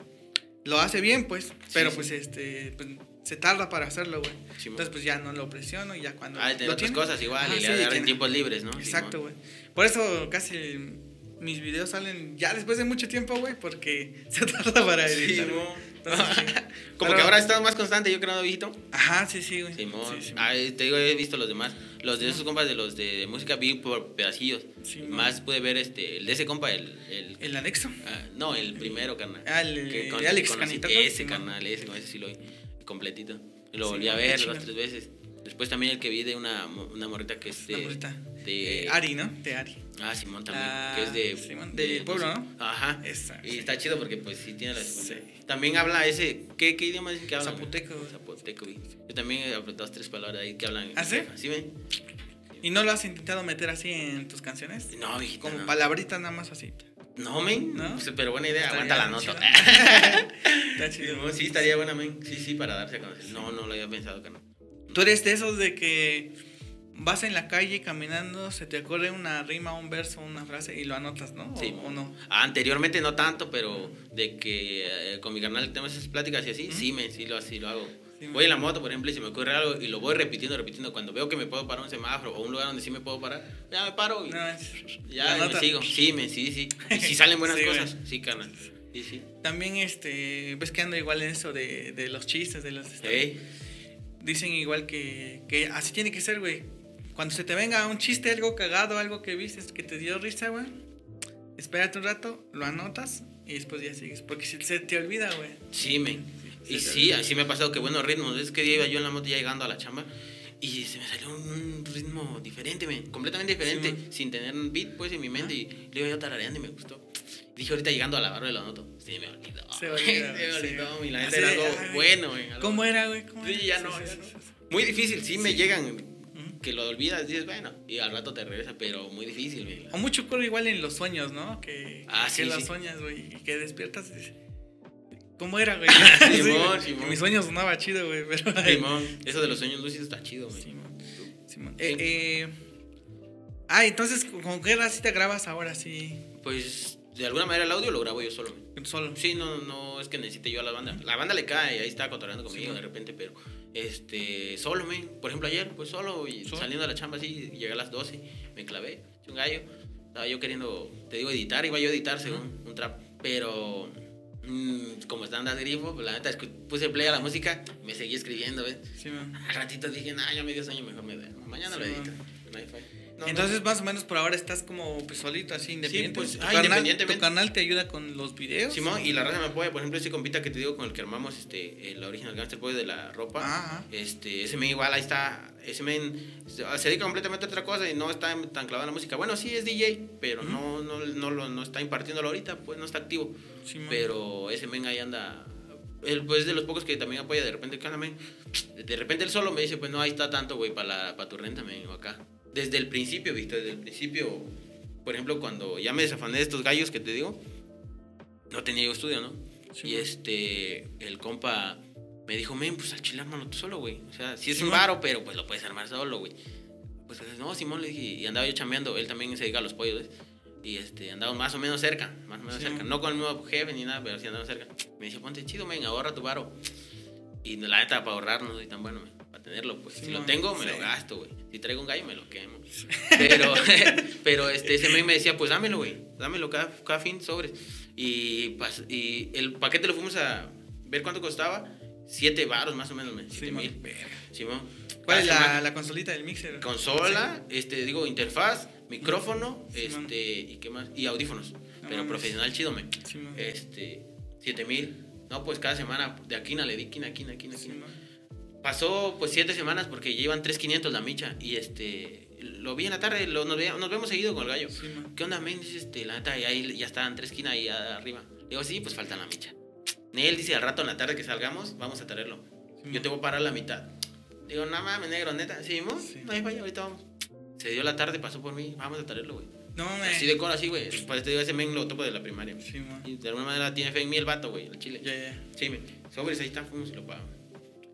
lo hace bien, pues, pero pues este, pues, se tarda para hacerlo, güey. Sí, Entonces, pues ya no lo presiono y ya cuando. Ah, de otras tiene- cosas igual y le sí, tiempos libres, ¿no? Exacto, güey. Por eso casi mis videos salen ya después de mucho tiempo, güey, porque se tarda para editar. Simón. Entonces, sí. Como Pero- que ahora ha estado más constante, yo creo, viejito. Ajá, sí, sí, güey. Simón. Sí, sí. Ah, te digo, he visto los demás. Los de esos compas de los de música vi por pedacillos. Más pude ver este, el de ese compa, el. el El anexo. ah, no, el primero, carnal. Ah, el- Que el Alex conocí- Canito, ¿no? Ese, carnal, ese, con ese sí lo vi completito. Y lo Sí, volví a ver dos, tres veces. Después también el que vi de una, una morrita que es de. Morrita. de- Eh, Ari, ¿no? De Ari. Ah, Simón también. Ah, que es de. Simón, del pueblo, ¿no? Ajá. Esa, Y sí. está chido porque, pues, sí tiene la Sí. También habla ese. ¿Qué, qué idioma dicen que habla? Zapoteco. Zapoteco, güey. Yo también he dos, tres palabras ahí que hablan. ¿Ah, sí? ¿Sí, ven? ¿Y no lo has intentado meter así en tus canciones? No, viejito. Como no. palabritas nada más así. No, men. ¿No? Pues, pero buena idea. Aguanta la nota. Está chido. No, sí, estaría buena, men. Sí, sí, para darse a conocer. No, no lo había pensado, carnal. Tú eres de esos de que vas en la calle caminando, se te ocurre una rima, un verso, una frase y lo anotas, ¿no? ¿O, Sí, o no? Anteriormente no tanto, pero de que eh, con mi carnal tenemos esas pláticas y así, sí, me, sí, lo, así lo hago. Sí, voy en la moto, por ejemplo, y se me ocurre algo y lo voy repitiendo, repitiendo. Cuando veo que me puedo parar un semáforo o un lugar donde sí me puedo parar, ya me paro y No, ya me sigo. Sí, me, sí, sí. Y si salen buenas Sí, cosas, sí, carnal. Sí, sí. También este, ves que ando igual en eso de, de los chistes, de los... Ey, Dicen igual que, que así tiene que ser, güey. Cuando se te venga un chiste, algo cagado, algo que viste que te dio risa, güey. Espérate un rato, lo anotas y después ya sigues. Porque si se te olvida, güey. sí, me. Sí, Y sí, sí, sí. así me ha pasado que buenos ritmos. Es que día iba yo en la moto ya llegando a la chamba y se me salió un ritmo diferente, men, completamente diferente, Sí, sin tener un beat pues en mi mente y le iba yo tarareando y me gustó. Dije ahorita llegando a la barra de la noto, sí me olvidó. Se olvida, se me sí. olvidó, y la neta era algo ay, bueno, algo- ¿Cómo era, güey? ¿Cómo Sí, ya no, ya sí, no. sí, sí. Muy difícil, sí, me llegan. Que lo olvidas, dices, bueno, y al rato te regresa, pero muy difícil, men. O mucho ocurre igual en los sueños, ¿no? Que, Ah, que sí, los sí. sueñas, güey. Y que despiertas y ¿Cómo era, güey? Simón, güey. Simón. En mis sueños sonaba chido, güey. Pero... Simón, eso de los sueños lúcidos está chido, men. Simón, Simón. Eh, eh, Ah, entonces, ¿con qué así te grabas ahora sí? Pues de alguna manera el audio lo grabo yo solo. Solo. Sí, no, no es que necesite yo a la banda. La banda le cae y ahí está cotorreando conmigo Sí, de repente, pero este, solo, men. Por ejemplo, ayer, pues solo, y Solo. saliendo de la chamba así, llegué a las 12, me clavé, un gallo. Estaba yo queriendo, te digo, editar, iba yo a editar según un trap, pero mm, como está andando grifo, pues la neta, puse play a la música, me seguí escribiendo, ¿ves? Sí, man. Al ratito dije, nah, ya me dio sueño, mejor me duermo. Mañana Sí, lo edito. man. No falla. No, Entonces, más o menos por ahora estás como pues, solito, así, independiente. pues, ¿Tu ah, canal- independientemente. ¿Tu canal te ayuda con los videos? Simón, y la raza me apoya, por ejemplo, ese compita que te digo con el que armamos este, el Original Gangster Boy de la ropa. Ajá. Este, ese men igual ahí está, ese men se dedica completamente a otra cosa y no está tan clavado en la música. Bueno, sí es DJ, pero no, no, no, lo, no está impartiéndolo ahorita, pues no está activo. Simón. Pero ese men ahí anda, él pues es de los pocos que también apoya de repente, ¿qué onda, men? De repente él solo me dice, pues no, ahí está tanto, güey, para tu renta, men, o acá. Desde el principio, Víctor, desde el principio, por ejemplo, cuando ya me desafané de estos gallos que te digo, no tenía yo estudio, ¿no? Sí, y este, el compa me dijo, men, pues al chile ármalo tú solo, güey. O sea, sí es un varo, pero pues lo puedes armar solo, güey. Pues no, Simón le dije, y andaba yo chambeando, él también se dedica a los pollos, ¿ves? Y este, andaba más o menos cerca, más o menos Sí, cerca. man. No con el mismo jefe ni nada, pero sí andaba cerca. Me dice, ponte chido, men, ahorra tu varo. Y la neta, para ahorrar no soy tan bueno, men, tenerlo, pues. Sí, si lo tengo, me Sí. lo gasto, güey. Si traigo un gallo, me lo quemo. Pero, pero este, ese me decía, pues dámelo, güey. Dámelo cada, cada fin, sobres. Y, y el paquete lo fuimos a ver cuánto costaba. Siete varos más o menos, men. Siete Sí, mil. Simón. ¿Cuál es la, la consolita del mixer? Consola, este, digo, interfaz, micrófono, este, y qué más, y audífonos. pero mames. profesional chido, man. Este, siete mil. No, pues cada semana, de aquí le di, quina, quina, quina, Sí, quina. Man. Pasó pues siete semanas porque llevan 3.500 la micha. Y este, lo vi en la tarde, lo- nos, nos vemos seguido con el gallo. Sí, man. ¿Qué onda, men? Dice, este, la neta, y ahí ya estaban tres esquinas ahí arriba. Le digo, sí, pues falta la micha. Él dice, al rato en la tarde que salgamos, vamos a traerlo. Sí, Yo te voy a parar la mitad. Digo, no mames, negro, neta. Sí, mo? Sí. No hay falla, ahorita vamos. Se dio la tarde, pasó por mí, vamos a traerlo, güey. No, me. Así de cora, así, güey. Pues te digo, ese men lo topo de la primaria. Sí, man. Y de alguna manera tiene fe en mí el vato, güey, el chile. Ya, ya. Sí, men. Sobres, ahí está, fuimos y lo pago.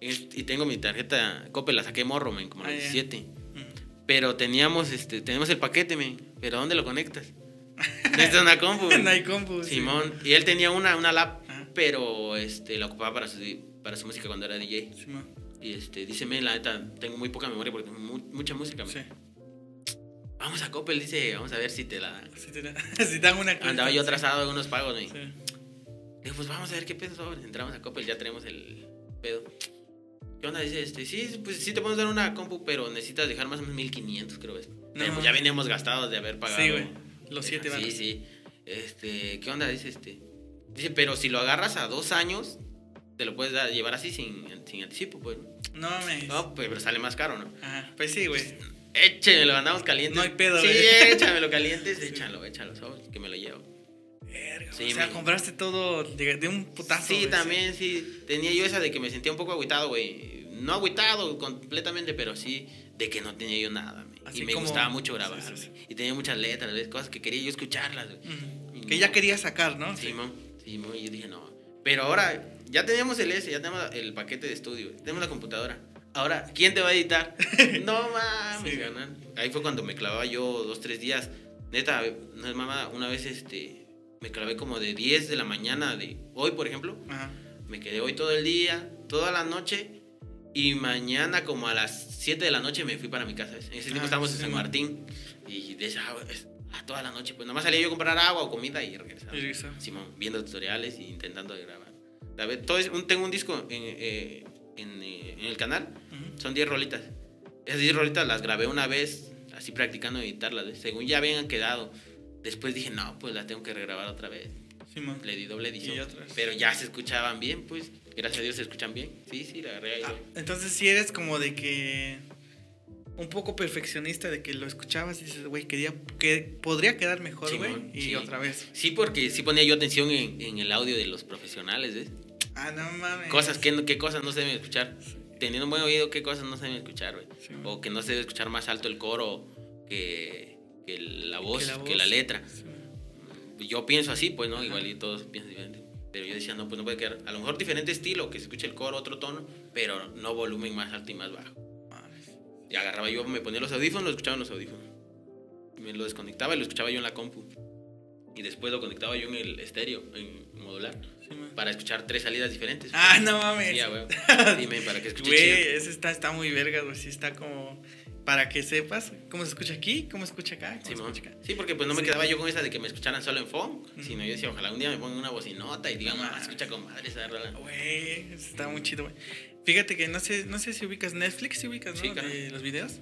Y, tengo mi tarjeta, Cope, la saqué morro, men, como a Ah, los ya. 17. Mm. Pero teníamos, este, tenemos el paquete, men. Pero ¿dónde lo conectas? Necesitas una compu. no hay compu. sí. Simón. Y él tenía una, una lap, Ajá. pero este, la ocupaba para su, para su música cuando era DJ. Simón. Y este, dice, men, la neta, tengo muy poca memoria porque tengo mu- mucha música. men. Sí. Vamos a Coppel, dice, vamos a ver si te la... Si te, da- si te dan una Andaba yo sí. atrasado en unos pagos, men. Sí. Digo, pues vamos a ver qué pedo. Entramos a Coppel, ya tenemos el pedo. ¿Qué onda? Dice, este, sí, pues sí te podemos dar una compu, pero necesitas dejar más o menos 1500, creo. Es. No. Pues ya veníamos gastados de haber pagado. Sí, güey. Los siete Sí, varos. sí. Este, ¿qué onda? Dice, este. Dice, pero si lo agarras a dos años, te lo puedes dar, llevar así sin, sin anticipo, pues. No mames. No, pues, pero sale más caro, ¿no? Ajá. Pues sí, güey. Échemelo, andamos calientes. No hay pedo, Sí, güey. échamelo calientes, Sí. échalo, échalo, ¿sabes? Que me lo llevo. Verga, Sí, o sea, me- compraste todo de, de un putazo. Sí, güey, también, sí. Tenía yo esa de que me sentía un poco agüitado, güey. No agüitado completamente, pero sí de que no tenía yo nada. Así y me como- gustaba mucho grabar. sí. Y tenía muchas letras, ¿ves? cosas que quería yo escucharlas. güey. Que no. ya quería sacar, ¿no? Sí, mo, sí, mo, y yo dije, no. Pero ahora, ya teníamos el S, ya tenemos el paquete de estudio, tenemos la computadora. Ahora, ¿quién te va a editar? no mames. Ahí fue cuando me clavaba yo dos, tres días. Neta, no es mamá, una vez este, me clavé como de 10 de la mañana de hoy, por ejemplo. Ajá. Me quedé hoy todo el día, toda la noche. Y mañana, como a las 7 de la noche, me fui para mi casa. En ese tiempo Ah, estábamos en sí, San mo. Martín. Y de esa, es- a toda la noche, pues nada más salía yo a comprar agua o comida y regresaba. Y. Simón, viendo tutoriales y intentando grabar. A ver, todo es un, tengo un disco en, eh, en, eh, en el canal, son 10 rolitas. Esas 10 rolitas las grabé una vez, así practicando editarlas. Según ya habían quedado. Después dije, no, pues las tengo que regrabar otra vez. Simón. Le di doble edición. Y. Pero ya se escuchaban bien, pues. Gracias a Dios se escuchan bien. Sí, sí, la agarré. Ah, entonces si eres como de que un poco perfeccionista de que lo escuchabas y dices, güey, quería que podría quedar mejor, güey, y sí. otra vez. Sí, porque sí ponía yo atención en, en el audio de los profesionales, ¿ves? Ah, no mames. Cosas que, no- qué cosas no se deben escuchar. Teniendo un buen oído, qué cosas no se deben escuchar, güey. Sí, O que no se debe escuchar más alto el coro que, que la voz, que la, voz. letra. Sí. Yo pienso así, pues, ¿no? Ajá. Igual y todos piensan diferente. Pero yo decía, no, pues no puede quedar. A lo mejor diferente estilo, que se escuche el coro, otro tono, pero no volumen más alto y más bajo. Y agarraba yo, me ponía los audífonos, lo escuchaba en los audífonos. Me lo desconectaba y lo escuchaba yo en la compu. Y después lo conectaba yo en el estéreo, en modular, Sí, para escuchar tres salidas diferentes. Ah, no mames. Sí. Dime, para que escuche Güey, ese está, está muy verga, güey. Sí, está como. Para que sepas cómo se escucha aquí, cómo se escucha acá, cómo Sí, se escucha acá. Sí, porque pues no me Sí. quedaba yo con esa de que me escucharan solo en phone, Ujú. sino yo decía, ojalá un día me pongan una bocinota y digan, mames. escucha con madre esa rola. Güey, está muy chido, güey. Fíjate que no sé, no sé si ubicas Netflix, si ubicas, ¿no? Sí, claro. De los videos.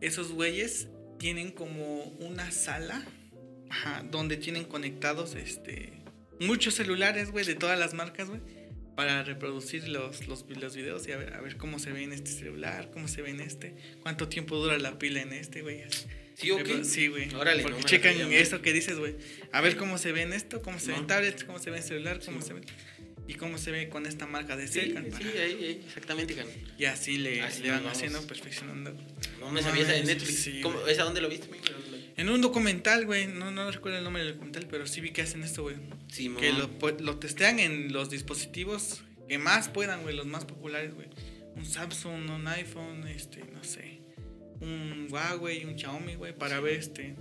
Esos güeyes tienen como una sala ajá, donde tienen conectados este muchos celulares, güey, de todas las marcas, güey, para reproducir los, los, los videos y a ver, a ver cómo se ve en este celular, cómo se ve en este, cuánto tiempo dura la pila en este, güey. ¿Sí o qué? Sí, güey. Órale, Porque no checan güey. eso que dices, güey. A ver cómo se ve en esto, cómo se ve en No. tablets, cómo se ve en celular, cómo Sí. se ve. Y cómo se ve con esta marca de Sí, cerca. sí, ahí, ahí, exactamente, carnal. Y así le, Así le van vamos. haciendo, perfeccionando. No me No sabía esa de Netflix. sí, ¿Cómo- güey. ¿Esa dónde lo viste? men? ¿Dónde lo- En un documental, güey, no, no recuerdo el nombre del documental, pero sí vi que hacen esto, güey. Simón. Que lo, lo testean en los dispositivos que más puedan, güey, los más populares, güey. Un Samsung, un iPhone, este, no sé. Un Huawei, un Xiaomi, güey, para ver este.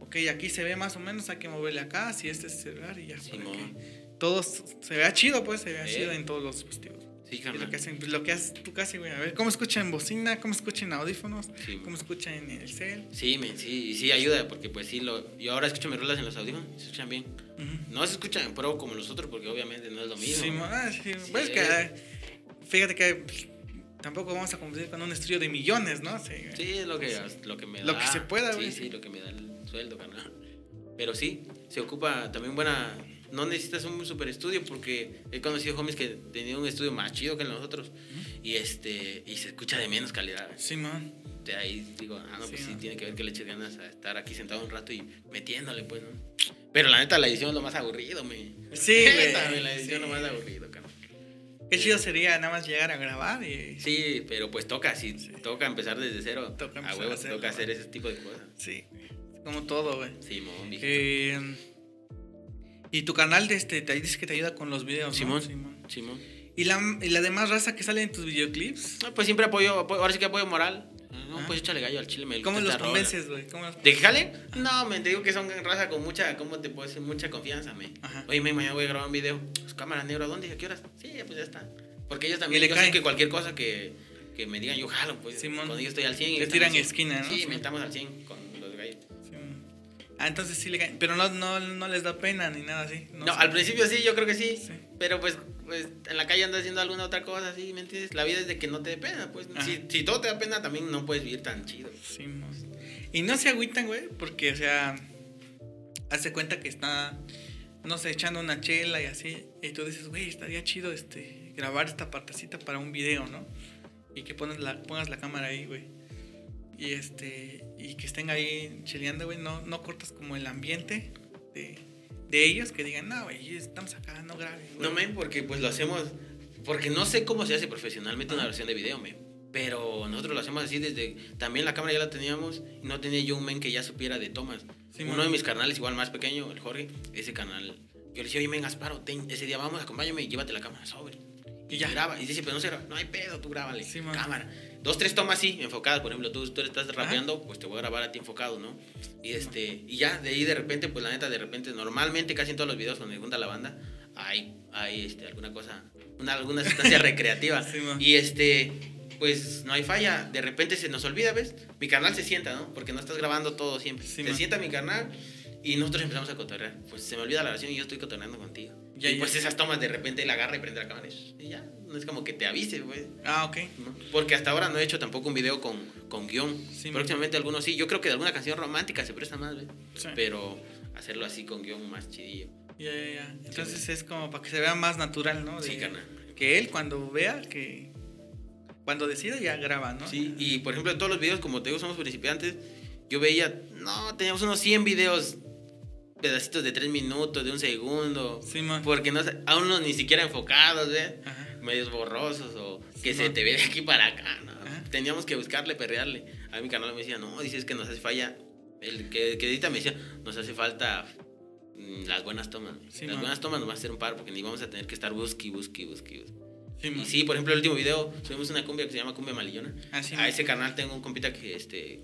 Ok, aquí se ve más o menos, hay que moverle acá, si este es el celular y ya. para que todo se vea chido, pues, se vea Eh. chido en todos los dispositivos. Sí, lo que hacen, pues, lo que haces tú casi, güey. A ver, ¿cómo escuchan en bocina? ¿Cómo escuchan en audífonos? Sí, ¿Cómo escuchan en el cel? Sí, men, sí, y sí ayuda, porque pues sí, lo, yo ahora escucho mis rolas en los audífonos, se escuchan bien. Ujú. No se escuchan pro como los otros, porque obviamente no es lo mismo. Sí, ah, sí, Sí. pues que, ah, fíjate que pues, tampoco vamos a competir con un estudio de millones, ¿no? Sí. Sí, es lo que, lo que me da. Lo que se pueda, güey. Sí, sí, lo que me da el sueldo, carnal. Pero sí, se ocupa también buena... No necesitas un super estudio porque he conocido homies que tenían un estudio más chido que nosotros y este y se escucha de menos calidad. Sí, man. De ahí digo, ah, no, Sí, pues sí, tiene que ver que le eches ganas a estar aquí sentado un rato y metiéndole, pues, ¿no? Pero la neta, la edición es lo más aburrido, me. Sí, güey, la edición sí. es lo más aburrido, carnal. Qué chido sería nada más llegar a grabar y... Sí, pero pues toca, sí, Sí. toca empezar desde cero. Toca a empezar huevo a te hacerlo, toca hacer ese tipo de cosas. Sí, como todo, güey. Simón, viejito. Eh, y tu canal de este, te dice que te ayuda con los videos, ¿no? Simón. Simón. ¿Y la, y la demás raza que sale en tus videoclips? No, pues siempre apoyo, apoyo- ahora sí que apoyo moral. No, Ah. pues échale gallo al chile. Me ¿Cómo los esta rola". convences, güey? ¿Cómo los- ¿De que jalen? No, me te digo que son raza con mucha, ¿cómo te puedo decir? Mucha confianza, me. Ajá. Oye, me mañana voy a grabar un video. Pues, cámara negro, ¿a dónde? ¿A qué horas? Sí, pues ya está. Porque ellos también, Y le yo sé que cualquier cosa que, que me digan, yo jalo, pues. Simón. Con ellos estoy al 100. y Le ellos tiran están al 100. esquina, ¿no? Sí, me estamos al 100 con. Ah, entonces sí le caen. Pero no, no, no les da pena ni nada así. No, al principio sí, yo creo que sí. Sí. Pero pues, pues en la calle andas haciendo alguna otra cosa, ¿sí? ¿Me entiendes? La vida es de que no te dé pena, pues. Si, si todo te da pena, también no puedes vivir tan chido. Sí, mo. Y no se agüitan, güey, porque, o sea, hace cuenta que está, no sé, echando una chela y así. Y tú dices, güey, estaría chido este, grabar esta partecita para un video, ¿no? Y que pones la, pongas la cámara ahí, güey. Y este, y que estén ahí cheleando, güey. No, no cortas como el ambiente de, de ellos que digan, no, güey, estamos acá, no güey". No, men, porque pues lo hacemos. Porque no sé cómo se hace profesionalmente una versión de video, men. Pero nosotros lo hacemos así desde. También la cámara ya la teníamos y no tenía yo un men que ya supiera de tomas. Sí, Uno man. de mis carnales, igual más pequeño, el Jorge, ese canal. Yo le decía, oye, men, Gasparo, ten- ese día vamos, acompáñame y llévate la cámara, sobre. Y Y ya. graba. Y dice, pero no se graba. No hay pedo, tú grábale. Sí, man. Dos, tres tomas así, enfocadas. Por ejemplo, tú, tú estás rapeando, pues te voy a grabar a ti enfocado, ¿no? Y este, y ya, de ahí de repente, pues la neta, de repente, normalmente casi en todos los videos cuando se junta la banda, hay, hay este, alguna cosa, una, alguna sustancia recreativa. Sí, y este, pues no hay falla. De repente se nos olvida, ¿ves? Mi canal se sienta, ¿no? Porque no estás grabando todo siempre. Sí, se man. sienta mi canal y nosotros empezamos a cotorrear. Pues se me olvida la grabación y yo estoy cotorreando contigo. Ya, y ya. pues esas tomas de repente él agarra y prende la cámara y ya. No es como que te avise, pues. Ah, ok. ¿no? Porque hasta ahora no he hecho tampoco un video con, con guion. Sí, Próximamente algunos sí. Yo creo que de alguna canción romántica se presta más. Sí. Pero hacerlo así con guion más chidillo. Ya, ya, ya. Entonces es como para que se vea más natural, ¿no? Sí, De- carnal. Que él cuando vea que... Cuando decida ya graba, ¿no? Sí, y por ejemplo, en todos los videos, como te digo, somos principiantes. Yo veía, no, teníamos unos 100 videos, pedacitos de 3 minutos, de un segundo. Sí, man. Porque no, aún no ni siquiera enfocados, ¿ves? Ajá. Medios borrosos o que se te ve de aquí para acá, ¿no? Teníamos que buscarle, perrearle. A mi canal me decía, no, dices que nos hace falla. El que, que edita me decía, nos hace falta mm, las buenas tomas. Sí, las man. buenas tomas nos va a hacer un par porque ni vamos a tener que estar busqui, busqui, busqui. busqui. Sí, Y sí, por ejemplo, el último video subimos una cumbia que se llama Cumbia Malillona. Ah, sí, a man. ese canal tengo un compita que este,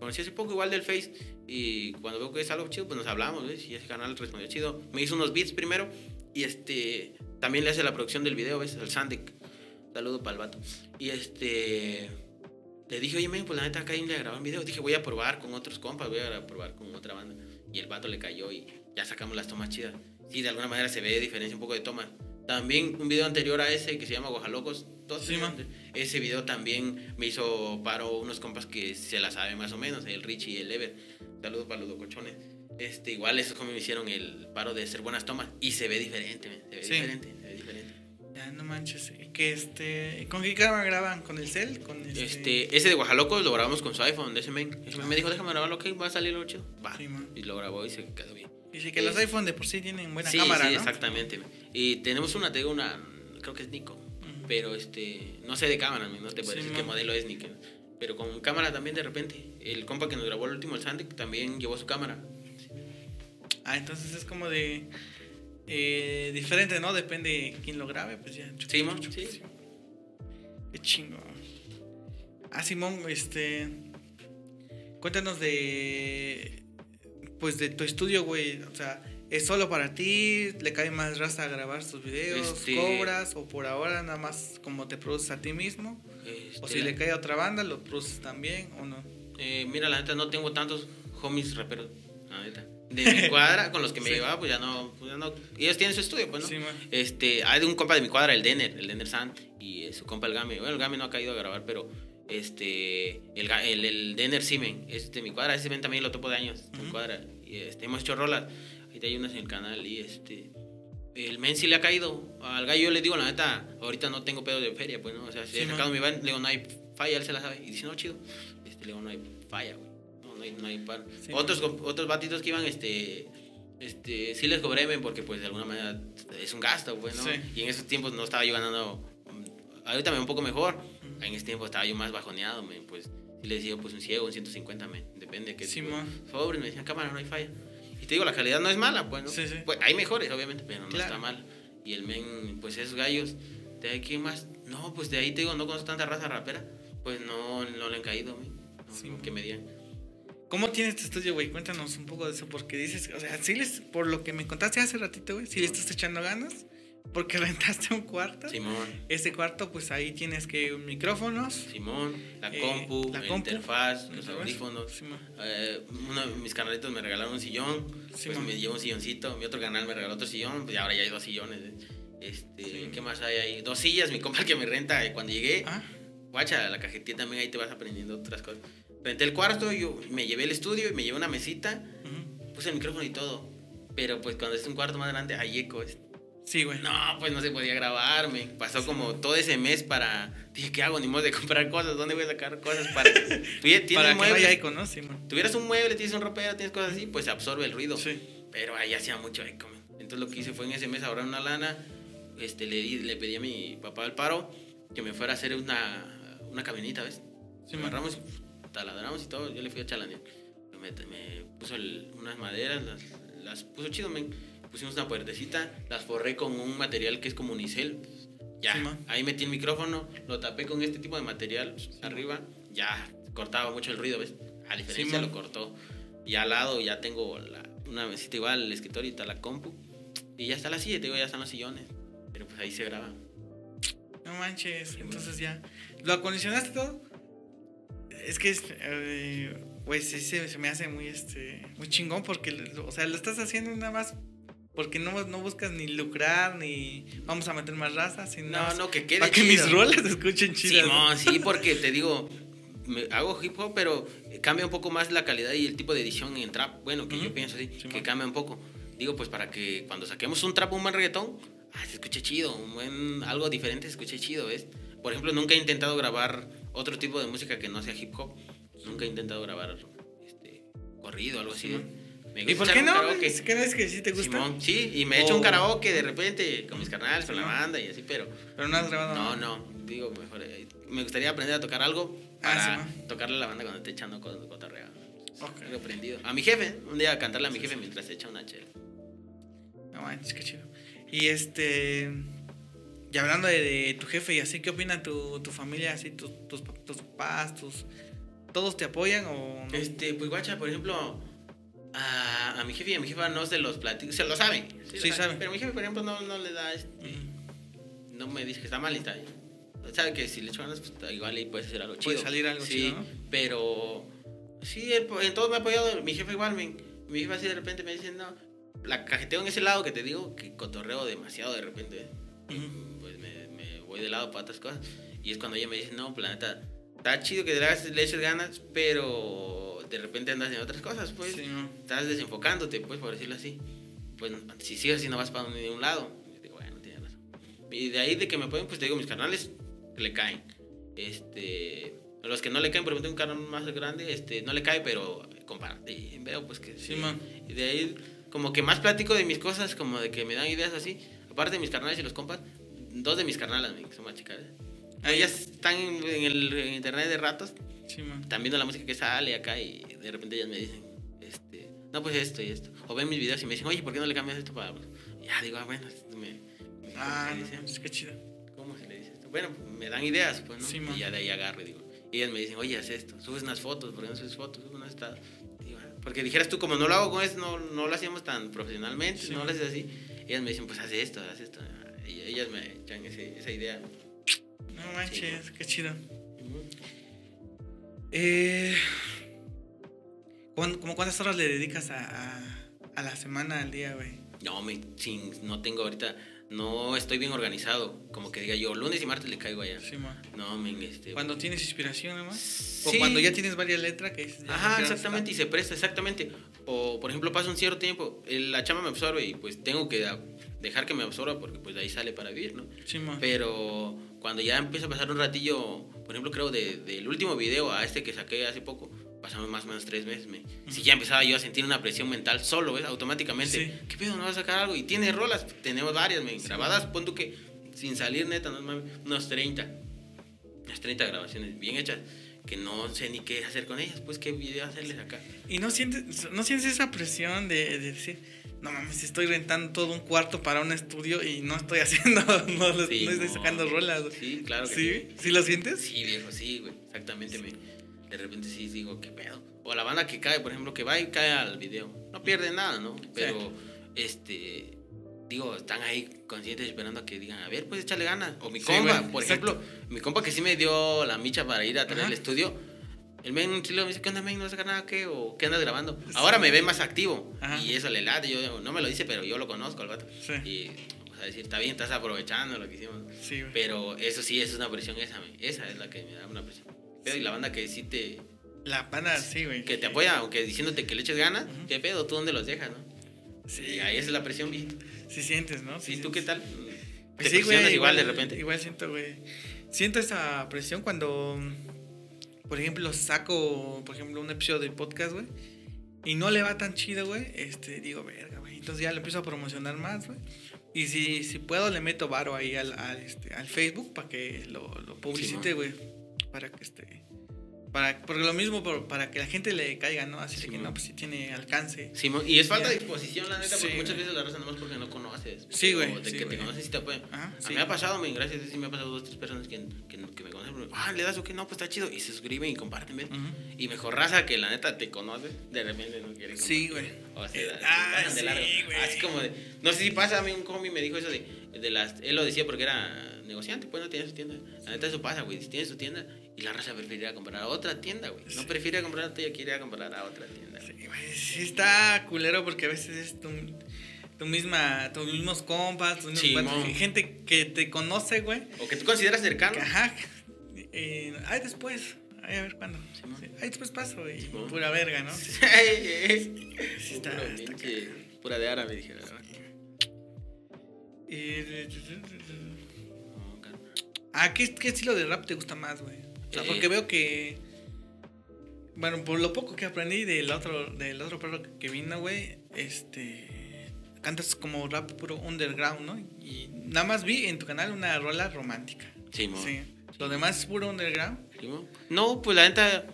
conocí hace poco igual del Face y cuando veo que es algo chido, pues nos hablamos, ¿ves? Y ese canal respondió chido. Me hizo unos beats primero y este, también le hace la producción del video, ¿ves? Al Sandek. Saludo para el vato. Y este, le dije, oye, men, pues la neta acá le a grabar un video. Dije, voy a probar con otros compas, voy a probar con otra banda. Y el vato le cayó y ya sacamos las tomas chidas. Sí, de alguna manera se ve diferencia un poco de toma. También un video anterior a ese que se llama Guajalocos. dos Sí. Ese video también me hizo paro unos compas que se la saben más o menos, el Richie y el Ever. Saludos para los locochones. Este, igual esos como me hicieron el paro de hacer buenas tomas y se ve diferente, men, se ve Sí. diferente, se ve diferente. Ya, no manches. ¿Y Que este... ¿Con qué cámara graban? ¿Con el cel? ¿Con este...? Este, ese de Guajalocos lo grabamos con su iPhone, de ese men. Ese men me dijo, déjame grabarlo, ok, va a salir lo chido. Va. Sí, man. y lo grabó y se quedó bien. Dice que los iPhone de por sí tienen buena sí, cámara, sí, ¿no? exactamente. men. Y tenemos una, te digo, una, creo que es Nico. Ujú. Pero este, no sé de cámara, men, no te puedo Sí, decir man. qué modelo es ni qué. Pero con cámara también de repente. El compa que nos grabó el último, el Sandy, también llevó su cámara. Ah, entonces es como de... eh, diferente, ¿no? Depende quién lo grabe, pues ya. Sí, man, sí. Qué chingo. Ah, Simón, este... Cuéntanos de... Pues de tu estudio, güey. O sea, ¿es solo para ti? ¿Le cae más raza a grabar tus videos? Este- ¿Cobras? ¿O por ahora nada más como te produces a ti mismo? Este, ¿O si le cae a otra banda, lo produces también o no? Eh, mira, la neta, no tengo tantos homies raperos, la neta. De mi cuadra, con los que me Sí. llevaba, pues ya no, pues ya no. Ellos tienen su estudio, pues, ¿no? Sí. Este, hay un compa de mi cuadra, el Denner, el Denner San, y su compa el Game. Bueno, el Game no ha caído a grabar, pero este, el, el, el Denner sí, men, es de mi cuadra, ese men también lo topo de años, de mi Ujú. cuadra. Y este, hemos hecho rolas, ahorita hay unas en el canal, y este, el men sí le ha caído. Al gallo yo le digo, la neta, ahorita no tengo pedo de feria, pues, ¿no? O sea, si Sí, he man. sacado mi van, le digo, no hay falla, él se la sabe. Y dice, no, chido. Este, le digo, no hay falla, güey. No, no hay, no hay par. Sí, otros, otros batitos que iban, este, este, sí les cobré, men, porque pues de alguna manera es un gasto, pues, ¿no? Sí. Y en esos tiempos no estaba yo ganando, mm, ahorita me un poco mejor. En ese tiempo estaba yo más bajoneado, men, pues, sí le decía, pues, un ciego, un 150, men, depende de qué. Simón. Sobre, me decían, cámara, no hay falla. Y te digo, la calidad no es mala, pues, ¿no? Sí, sí. Pues, hay mejores, obviamente, pero no Claro. está mal. Y el men, pues, esos gallos, ¿de ahí quién más? No, pues, de ahí te digo, no conozco tanta raza rapera. Pues no, no le han caído, men. No, Sí. que me digan. ¿Cómo tienes tu estudio, güey? Cuéntanos un poco de eso, porque dices, o sea, sí les, por lo que me contaste hace ratito, güey, sí le estás echando ganas, porque rentaste un cuarto. Simón, Ese cuarto, pues ahí tienes que micrófonos. Simón, la Eh, compu, la la compu, interfaz, los audífonos. Sí, man. Eh, uno de mis canalitos me regalaron un sillón, pues man. me llevo un silloncito. Mi otro canal me regaló otro sillón, pues ahora ya hay dos sillones. eh. Este, Sí. ¿qué más hay ahí? Dos sillas, mi compa que me renta. eh, Cuando llegué, Ah, guacha, la cajetilla también ahí te vas aprendiendo otras cosas. Renté el cuarto, yo me llevé el estudio y me llevé una mesita, ujú. puse el micrófono y todo. Pero pues cuando es un cuarto más grande hay eco. es- Sí, güey. No, pues no se podía grabar, me pasó como todo ese mes para... Dije, ¿qué hago? Ni modo de comprar cosas, ¿dónde voy a sacar cosas para... Oye, ¿tienes Para que no muebles? haya eco, ¿no? Sí, man. tuvieras un mueble, tienes un ropero, tienes cosas así, pues se absorbe el ruido. Sí. Pero ahí hacía mucho eco. man. Entonces lo que hice fue en ese mes ahorrar una lana. Este, le, di- le pedí a mi papá del paro que me fuera a hacer una, una camioneta, ¿ves? Sí, me agarramos, taladramos y todo. Yo le fui a chalanear. Me, me puso el- unas maderas, las, las puso chido, men. Pusimos una puertecita, las forré con un material que es como unicel. Ya, Sí, ahí metí el micrófono, lo tapé con este tipo de material arriba. Ya, cortaba mucho el ruido, ¿ves? A diferencia man. lo cortó. Y al lado ya tengo la- una mesita igual, el escritorio y está la compu. Y ya está la silla, te digo, ya están los sillones. Pero pues ahí se graba. No manches, entonces ya. ¿Lo acondicionaste todo? Es que, eh, pues sí, se, se me hace muy, este, muy chingón porque, lo- o sea, lo estás haciendo nada más porque no, no buscas ni lucrar ni vamos a meter más raza, sino No, no, que quede para que mis rolas se escuchen chidas. Simón, sí, porque te digo, me- hago hip hop, pero cambia un poco más la calidad y el tipo de edición en trap. Bueno, que yo pienso así, Simón. que cambia un poco. Digo, pues para que cuando saquemos un trap, un buen reggaetón, ah, se escuche chido, un buen, algo diferente se escuche chido, ¿ves? Por ejemplo, nunca he intentado grabar otro tipo de música que no sea hip hop. Nunca he intentado grabar este, corrido, algo así. Simón. Me ¿Y gusta por echar qué no? ¿Es que no es que sí te gusta? Simón, sí, y me he hecho O- un karaoke de repente con mis canales, con la banda y así, pero Pero no has grabado no, nada. no, digo mejor. eh, Me gustaría aprender a tocar algo Ah, para sí, tocarle a la banda cuando esté echando con cotorreo. Ok. Algo aprendido. A mi jefe, un día cantarle a mi jefe mientras se echa una chela. No manches, qué chido. Y este. Y hablando de, de tu jefe y así, ¿qué opina tu, tu familia? Así, tus, tus, tus papás, tus. ¿Todos te apoyan o no? Este, pues guacha, por ejemplo, a, a mi jefe y a mi jefa no se los platico, se lo saben. lo Sí, saben. Pero mi jefe, por ejemplo, no, no le da este. Mm. No me dice que está mal y está. Sabe que si le echo ganas, pues igual ahí puede ser algo chido. Puede salir algo sí, chido, ¿no? pero sí, él- en todo me ha apoyado. Mi jefe igual, me, mi jefe así de repente me dice, no, la cajeteo en ese lado que te digo, que cotorreo demasiado de repente. Pues voy de lado para otras cosas. Y es cuando ella me dice, no, planeta, está chido que le, hagas- le eches ganas, pero de repente andas en otras cosas, pues. Sí, ¿no? Estás desenfocándote, pues, por decirlo así. Pues si sigues así no vas para ningún lado. Y digo, bueno, tienes razón. Y de ahí de que me pueden, pues te digo, mis canales le caen. Este, los que no le caen, por ejemplo, un canal más grande, este, no le cae, pero comparte. Y veo, pues que Sí, man. Y de ahí, como que más platico de mis cosas, como de que me dan ideas así. Aparte de mis carnales y los compas, dos de mis carnalas, que son más chicas. ¿eh? Ellas están en, el en internet de ratos, Sí, man. están viendo la música que sale acá y de repente ellas me dicen, este, no, pues esto y esto. O ven mis videos y me dicen, oye, ¿por qué no le cambias esto para...? Ya digo, ah, bueno, me, me- Ah, me no dicen, manches, qué chido. ¿cómo se le dice esto? Bueno, me dan ideas, pues, ¿no? Sí, y ya de ahí agarro y digo. Y ellas me dicen, oye, haz esto, subes unas fotos, ¿por qué no subes fotos? Subes unas estados. Porque dijeras tú, como no lo hago con esto, no, no lo hacíamos tan profesionalmente, Sí, no lo haces así. Ellas me dicen, pues haz esto, haz esto. Y ellas me echan ese- esa idea. No manches, qué chido. Eh, ¿cuán- ¿Cómo cuántas horas le dedicas a, a, a la semana, al día, güey? No, me, sin, no tengo ahorita, no estoy bien organizado. Como que diga yo, lunes y martes le caigo allá. Sí, man. No, men, este. Cuando tienes inspiración. O Sí. cuando ya tienes varias letras que ya Ajá, exactamente, y se presta, exactamente. O, por ejemplo, pasa un cierto tiempo, la chama me absorbe y pues tengo que dejar que me absorba porque pues de ahí sale para vivir, ¿no? Sí, man. Pero cuando ya empieza a pasar un ratillo, por ejemplo, creo de- del último video a este que saqué hace poco, pasaron más o menos tres meses. Me, Si ya empezaba yo a sentir una presión mental solo, ¿ves? Automáticamente. Sí. ¿Qué pedo? ¿No vas a sacar algo? Y tiene rolas, tenemos varias, me, grabadas, pon tú que sin salir neta, no mames, unos 30. Unas 30 grabaciones bien hechas que no sé ni qué hacer con ellas, pues qué video hacerles acá. Y no sientes, no sientes esa presión de, de decir, no mames, estoy rentando todo un cuarto para un estudio y no estoy haciendo, no, no estoy no. sacando rolas. Sí, claro que ¿Sí? sí. ¿Sí lo sientes? Sí, viejo, sí, güey. Exactamente. Me, de repente sí digo, ¿qué pedo? O la banda que cae, por ejemplo, que va y cae al video. No pierde nada, ¿no? Pero, este. Digo, están ahí conscientes esperando a que digan, a ver, pues échale ganas. O mi Sí, compa, güey, por exacto. ejemplo, mi compa que sí me dio la micha para ir a tener el estudio. El men chile me dice, ¿qué onda, men? ¿No vas a sacar nada qué? ¿O qué andas grabando? Ahora me ve más activo. Ajá. Y eso le late. Yo no me lo dice, pero yo lo conozco al vato. Sí. Y, o sea, decir, está bien, estás aprovechando lo que hicimos. Sí, güey. Pero eso sí, es una presión esa, esa es la que me da una presión. Pero y la banda que sí te, La banda, sí, güey. que te apoya, aunque diciéndote que le eches ganas, Ujú. ¿qué pedo? ¿Tú dónde los dejas, no? Sí, Y ahí es la presión, vi. sí sientes, ¿no? ¿Y tú qué tal? Pues ¿Te sí, güey. presionas igual de repente? Igual siento, güey. Siento esa presión cuando, por ejemplo, saco, por ejemplo, un episodio del podcast, güey. Y no le va tan chido, güey. Este, digo, verga, güey. Entonces ya lo empiezo a promocionar más, güey. Y si, si puedo, le meto varo ahí al, al, este, al Facebook para que lo, lo publicite, güey. Para que este. Para, porque lo mismo por- para que la gente le caiga, ¿no? Así de que no, pues sí tiene alcance. Simón, y es falta de disposición, la neta, porque Sí, muchas güey. veces la raza nomás porque no conoces. Sí, güey, O de sí, que te conoces y te apoyan. Ajá, A sí. mí me ha pasado, men, gracias sí me ha pasado dos, tres personas que, que, que me conocen. Ah, le das o qué, no, pues está chido. Y se suscriben y comparten, ¿ves? Ujú. Y mejor raza que la neta te conoce, de repente no quiere Sí, compartir. güey. O sea, Eh, ah, de sí, largo. Así como de. No sé si pasa, a mí un combi me dijo eso de, de las. Él lo decía porque era negociante, pues no tenía su tienda. La neta, eso pasa, güey. Si tiene su tienda y la raza prefiere ir a comprar a otra tienda, güey. No prefiere comprar a tuya, quiere comprar a otra tienda. Sí, güey, sí está culero porque a veces es tu, tu misma, tus mismos compas, tus mismos gente que te conoce, güey. O que tú consideras cercano. que, Ajá. Eh, ay, después. Ay, a ver cuándo. Sí, Ay, después paso, güey. Sí. Pura verga, ¿no? Sí, Sí, está- Puro está pinche- Pura de árabe, dije. ¿verdad? Eh. Ah, ¿qué, ¿qué estilo de rap te gusta más, güey? O sea, Eh. porque veo que. Bueno, por lo poco que aprendí del otro, del otro perro que vino, güey, este. Cantas como rap puro underground, ¿no? Y nada más vi en tu canal una rola romántica. Sí. Sí. Lo demás es puro underground. Sí. No, pues la neta.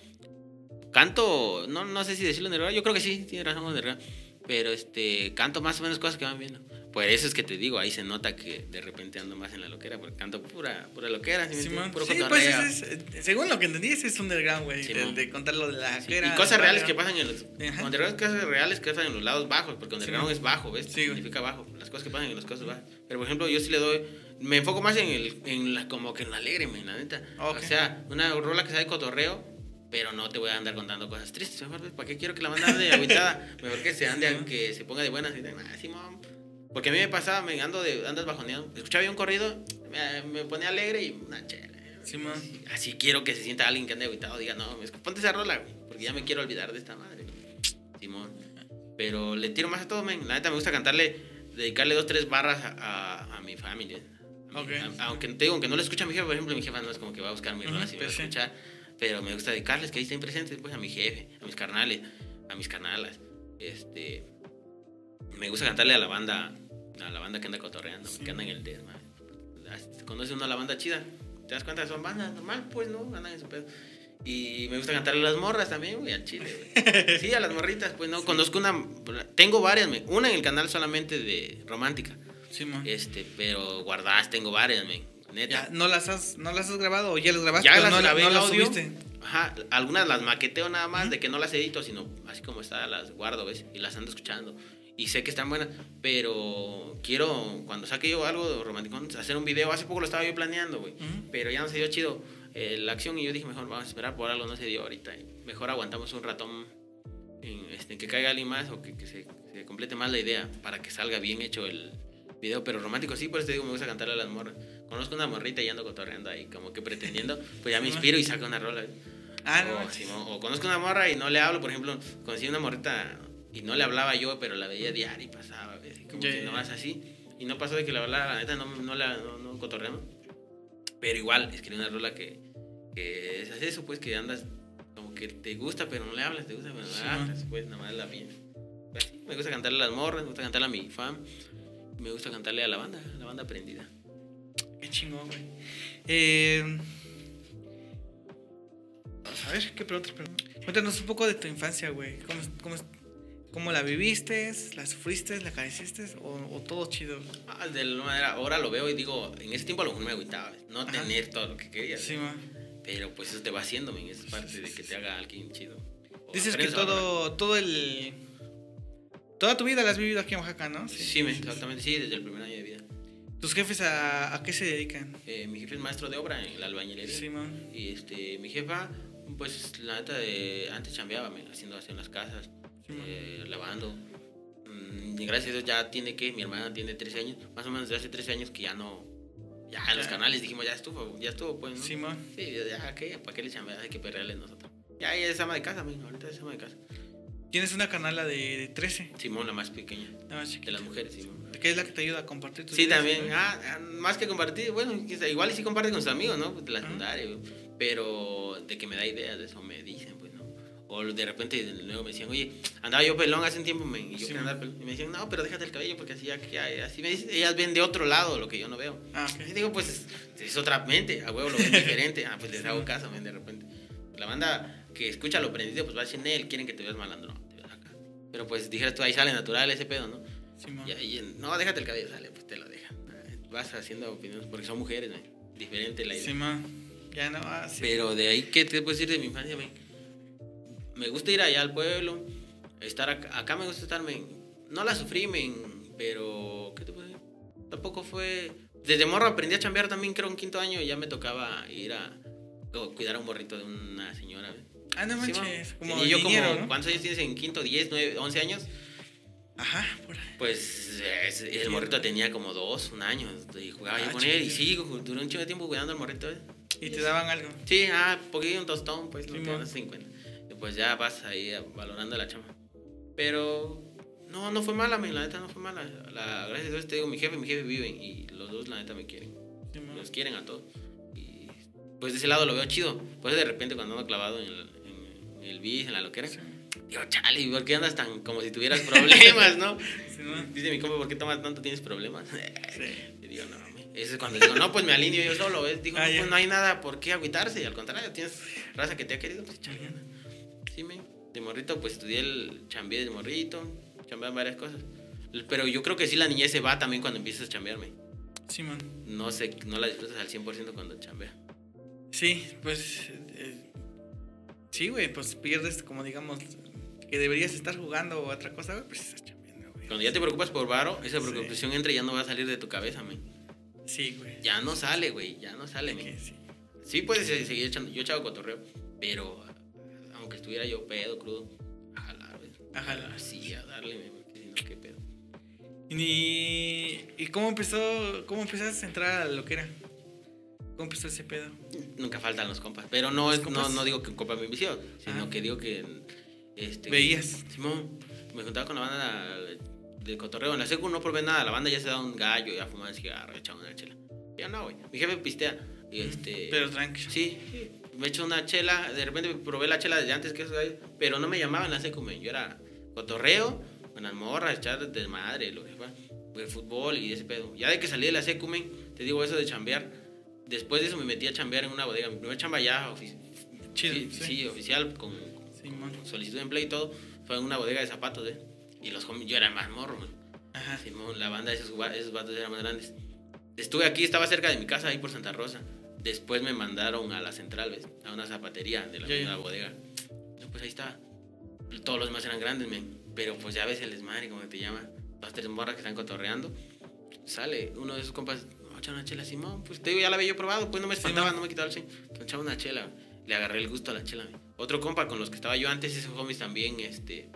Canto, no, no sé si decirlo en yo creo que sí, tiene razón en Pero este, canto más o menos cosas que van viendo. Por eso es que te digo, ahí se nota que de repente ando más en la loquera, porque canto pura, pura loquera, ¿sí? Puro Sí, pues ese es, eh, según lo que entendí, es underground, güey. Sí, de, contar lo de la Sí, jaquera, y cosas reales que pasan en los Ajá. underground, cosas reales que pasan en los lados bajos porque underground es bajo ves Sí, significa bajo las cosas que pasan en las cosas bajas. Pero por ejemplo yo sí le doy me enfoco más en el en la como que en la alegre men, la neta. Ok. o sea una rola que sea de cotorreo pero no te voy a andar contando cosas tristes mejor para qué quiero que la banda ande agitada mejor que se ande que se ponga de buenas y de ah, Simón". Porque a mí me pasaba me ando de andas bajoneado escuchaba yo un corrido me, me ponía alegre y una chela Simón. Así quiero que se sienta alguien que ande aguitado, diga, no, ponte esa rola, güey, porque ya me quiero olvidar de esta madre. Simón. Pero le tiro más a todo, men. La neta me gusta cantarle, dedicarle dos, tres barras a, a- a mi familia. A mi- aunque te digo, aunque no le escucha a mi jefe, por ejemplo, mi jefa no es como que va a buscar mi rola, si me va a pues sí. escuchar. Pero me gusta dedicarles que ahí estén presentes, pues, a mi jefe, a mis carnales, a mis carnalas. Este. Me gusta cantarle a la banda, a la banda que anda cotorreando, que anda en el desma. Conoce uno a la banda chida, te das cuenta, son bandas normal, pues, ¿no? Andan en su pedo. Y me gusta cantarle a las morras también, güey, al chile, güey. Sí, a las morritas, pues, ¿no? Conozco una, tengo varias, me- una en el canal solamente de romántica, Simón. este, pero guardadas tengo varias, me, neta. Ya, ¿no las has, no las has grabado o ya las grabaste? Ya las no, grabé no las audio. subiste. Ajá, algunas las maqueteo nada más, de que no las edito, sino así como está, las guardo, ¿ves? Y las ando escuchando. Y sé que están buenas, pero quiero, cuando saque yo algo romántico, hacer un video. Hace poco lo estaba yo planeando, güey. Ujú. Pero ya no se dio chido eh, la acción y yo dije, mejor vamos a esperar por algo, no se dio ahorita. mejor aguantamos un ratón en, este, que caiga alguien más o que, que se, se complete más la idea para que salga bien hecho el video. Pero romántico sí, por eso te digo, me gusta cantarle a las morras. Conozco una morrita y ando cotorreando ahí, como que pretendiendo, pues ya me inspiro y saco una rola. Ah, no. O, o conozco una morra y no le hablo, por ejemplo, conocí una morrita y no le hablaba yo, pero la veía diario y pasaba, ¿ves? Como Ya, que nomás así. Y no pasó de que la hablara, la neta, no, no, la, no, no cotorreamos. Pero igual, escribí una rola que, que es eso, pues, que andas como que te gusta, pero no le hablas, te gusta, pero no le hablas, pues, nada más la bien. Pues, sí, me gusta cantarle a las morras, me gusta cantarle a mi fan, me gusta cantarle a la banda, a la banda prendida. Qué chingón, güey. Eh, vamos a ver, ¿qué preguntas? Cuéntanos un poco de tu infancia, güey. ¿Cómo, cómo, ¿Cómo la viviste? ¿La sufriste? ¿La careciste? ¿O, o todo chido? Ah, de alguna manera, ahora lo veo y digo, en ese tiempo a lo mejor me agüitaba, no Ajá. tener todo lo que quería. Sí, ma. Pero pues eso te va haciendo, men, es parte de que te haga alguien chido. O Dices que todo, todo el... Toda tu vida la has vivido aquí en Oaxaca, ¿no? Sí, men, exactamente, sí, desde el primer año de vida. ¿Tus jefes a, a qué se dedican? Eh, mi jefe es maestro de obra en la albañilería. Sí, ma. Y este, mi jefa, pues la neta, de, antes chambeaba, men, haciendo aseo en las casas, Sí. Eh, lavando. Mm, y gracias a Dios ya tiene que, mi hermana tiene 13 años, más o menos desde hace 13 años que ya no, ya en los canales dijimos, ya estuvo, ya estuvo, pues, ¿no? Sí. Sí, ya, ¿qué? ¿Para qué le chambear? Hay que perrearle nosotros. Ya, ella es ama de casa, men, ahorita es ama de casa. Tienes una canala de, de 13. Simón, la más pequeña, nada más de chiquita. las mujeres, Simón. Que es la que te ayuda a compartir tus Sí, ideas, también. ¿no? Ah, ah, más que compartir, bueno, igual sí comparte con sus amigos, ¿no? Pues de la secundaria, pero de que me da ideas de eso me dicen. O de repente luego me decían, oye, andaba yo pelón hace un tiempo, y yo Sí, man. andar pelón. Y me decían, no, pero déjate el cabello porque así ya- así me dicen, ellas ven de otro lado lo que yo no veo. Ah, ok. Y digo, pues es, es otra mente, a huevo lo ven diferente. Ah, pues les hago caso, men, de repente. La banda que escucha lo prendido, pues va a decir, Nel, quieren que te veas malandro, no, te veas acá. Pero pues dijeras tú, ahí sale natural ese pedo, ¿no? Sí. Y ahí, no, déjate el cabello, sale, pues te lo dejan. Vas haciendo opiniones, porque son mujeres, men, diferente la idea. Sí, ma. Ya no, ah, sí. Pero de ahí, ¿qué te puedo decir de mi infancia, men? Me gusta ir allá al pueblo, estar acá, acá me gusta estar, men. No la sufrí, men, pero, ¿qué te puedo decir? Tampoco fue... Desde morro aprendí a chambear también, creo, en quinto año, y ya me tocaba ir a cuidar a un morrito de una señora. Ah, no Sí, manches. man. como y yo niñero, como, ¿no? ¿cuántos años tienes en quinto? ¿10, 9, 11 años? Ajá, por ahí. Pues es- el morrito tenía como dos, un año, y jugaba yo Ah, con él, y sí, duró un chingo de tiempo cuidando al morrito, ¿eh? Y te daban algo. Sí, ah, poquillo un tostón, pues, no Sí, te das 50. Pues ya vas ahí ah, valorando la chama. Pero no, no fue mala, la neta no fue mala. La, gracias a Dios te digo, mi jefe y mi jefe viven, y los dos la neta me quieren. Sí. Los quieren a todos. Y pues de ese lado lo veo chido. Pues de repente cuando ando clavado en el, en el bis, en la loquera, Sí, digo, chale, ¿por qué andas tan como si tuvieras problemas, no? sí. Dice mi compa, ¿por qué tomas tanto? ¿Tienes problemas? Y digo, no, ese es cuando digo, no, pues me alineo yo solo, ¿ves? Digo, Ah, no, pues no hay nada por qué agüitarse, y al contrario, tienes raza que te ha querido, pues échale Sí. De morrito, pues estudié el chambeé de morrito, chambeé varias cosas. Pero yo creo que sí la niñez se va también cuando empiezas a chambearme. Sí, man. No sé, no la disfrutas al 100% cuando chambeas. Sí, pues. eh, sí, güey, pues pierdes, como digamos, que deberías estar jugando o otra cosa, güey, pues estás chambeando, güey. Cuando ya te preocupas por varo, esa Sí. preocupación entra y ya no va a salir de tu cabeza, me. Sí, güey. Ya no sale, güey, ya no sale, que sí. Sí puedes se- seguir echando, yo echaba cotorreo, pero aunque estuviera yo pedo, crudo, a jalar, güey. A jalar. Así, a darle, porque si no, qué pedo. ¿Y, ¿Y cómo empezó? ¿Cómo empezaste a entrar a lo que era? ¿Cómo empezó ese pedo? Nunca faltan los compas, pero no, ¿Los es, no, compas? no digo que un compa me envició, sino Ah. que digo que... Este, ¿Veías? Simón, me juntaba con la banda de cotorreo. En la secu no probé nada, la banda ya se da un gallo, ya fumaban cigarro, echaban una chela. Yo no, güey. Mi jefe pistea. Y este... Pero tranqui. Sí, sí. Me echo una chela, de repente probé la chela desde antes que eso, pero no me llamaban la secu, yo era cotorreo, con las morras, echar desmadre, lo que fuera, de fútbol y ese pedo. Ya de que salí de la secu, te digo eso de chambear, después de eso me metí a chambear en una bodega, mi primer chamba ya, ofi- Chido, sí, sí. sí, oficial, con, Sí, man. con solicitud de empleo y todo, fue en una bodega de zapatos, ¿eh? Y los yo era más morro, men. Ajá. Simón, la banda de esos, esos vatos eran más grandes. Estuve aquí, estaba cerca de mi casa, ahí por Santa Rosa. Después me mandaron a la central, ¿ves? A una zapatería de la bodega. No, pues ahí estaba. Todos los demás eran grandes, men. Pero pues ya ves el desmadre, como te llama. Dos, tres morras que están cotorreando. Sale uno de esos compas, "Vamos a echar una chela, Simón. Pues te digo, ya la había yo probado, pues no me espantaba, no me quitaba el. Pues echaba una chela. Le agarré el gusto a la chela, men. Otro compa con los que estaba yo antes, esos homies también, este...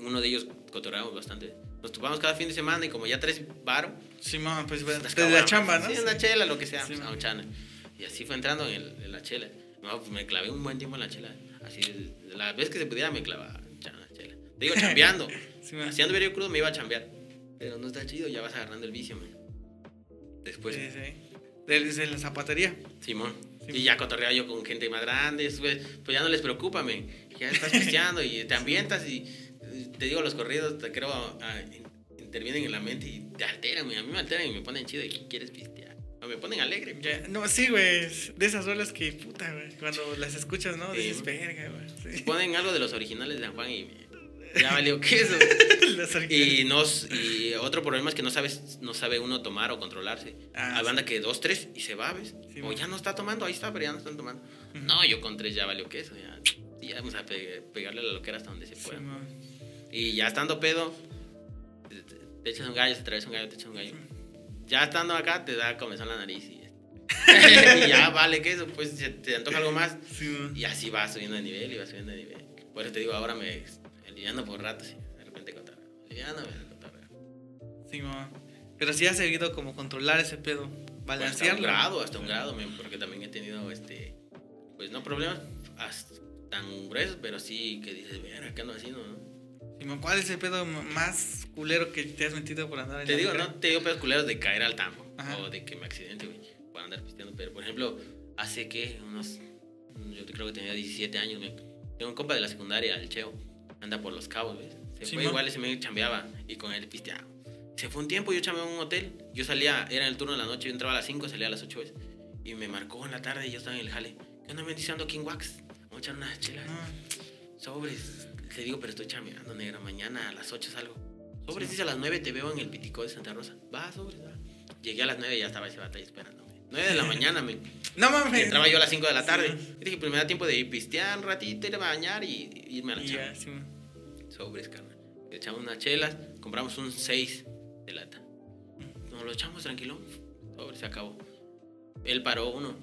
Uno de ellos cotorreamos bastante. Nos topamos cada fin de semana y como ya tres varo, Sí, man, pues desde la chamba, ¿no? Sí, una chela, lo que sea, Sí, pues, man. a un chana. Y así fue entrando en, el- en la chela. No, pues me clavé un buen tiempo en la chela. Así, la vez que se pudiera me clavaba chana, chela. Te digo, chambeando. Sí, man. Haciendo yo crudo me iba a chambear. Pero no está chido, ya vas agarrando el vicio, man. Después, Sí, sí. Desde la zapatería. Simón. Sí. Y ya cotorreaba yo con gente más grande, pues, pues ya no les preocupa, men. Ya estás pisteando y te ambientas y te digo, los corridos, te creo, ah, in- intervienen en la mente y te alteran. A mí me alteran y me ponen chido y quieres pistear. O me ponen alegre. Ya, no, sí, güey. De esas rolas que, puta, güey. Cuando las escuchas, ¿no? Sí. Dices, verga, güey. Sí. ponen algo de los originales de San Juan y ya valió queso. Y, nos, y otro problema es que no sabes no sabe uno tomar o controlarse. Ah, Hay sí. banda que dos, tres y se va, ¿ves? O man. ya no está tomando, ahí está, pero ya no están tomando. No, yo con tres ya valió queso. Ya, ya vamos a pe- pegarle la loquera hasta donde se pueda. man. Y ya estando pedo, te, echas un gallo, te traes un gallo, te echas un gallo. Ya estando acá, te da comezón la nariz y, y ya vale que eso, pues se te antoja algo más. Sí, man. Y así va subiendo de nivel y va subiendo de nivel. Por eso te digo, ahora me aliviano por ratos de repente cotorreo. Cotorreo. Sí, man. Pero sí ha seguido como controlar ese pedo. Pues hasta un Balancearlo. grado, hasta un grado, men, porque también he tenido, este, pues no problemas tan gruesos, pero sí que dices, mira, ¿qué ando haciendo, no? ¿Cuál es el pedo más culero que te has metido por andar en Te digo, no te digo pedos culeros de caer al tambo Ajá. o de que me accidente, güey, por andar pisteando. Pero, por ejemplo, hace que unos. Yo creo que tenía 17 años, me, tengo un compa de la secundaria, el Cheo, anda por los cabos, ¿ves? Se Sí, fue man. igual, ese me chambeaba y con él pisteaba. Se fue un tiempo, yo chambeaba en un hotel. Yo salía, era en el turno de la noche, yo entraba a las 5, salía a las 8 ¿ves? Y me marcó en la tarde y yo estaba en el jale. ¿Qué onda me dice ando aquí en Wax? Vamos a echar unas chelas. Ah, Sobres. Le digo, pero estoy chambeando, negra. Mañana a las 8 salgo. Sobres, Sí. dice a las 9 te veo en el Pitico de Santa Rosa. Va, sobres, va. Llegué a las 9 y ya estaba ese batalla esperándome. 9 de la mañana, me. No mames. entraba yo a las 5 de la tarde. Sí. Y dije, pues me da tiempo de ir pistear un ratito, ir a bañar y y irme a la chamba. ya, sí. Sobres, carnal. Le echamos unas chelas, compramos un 6 de lata. Nos lo echamos tranquilo. Sobre, se acabó. Él paró uno.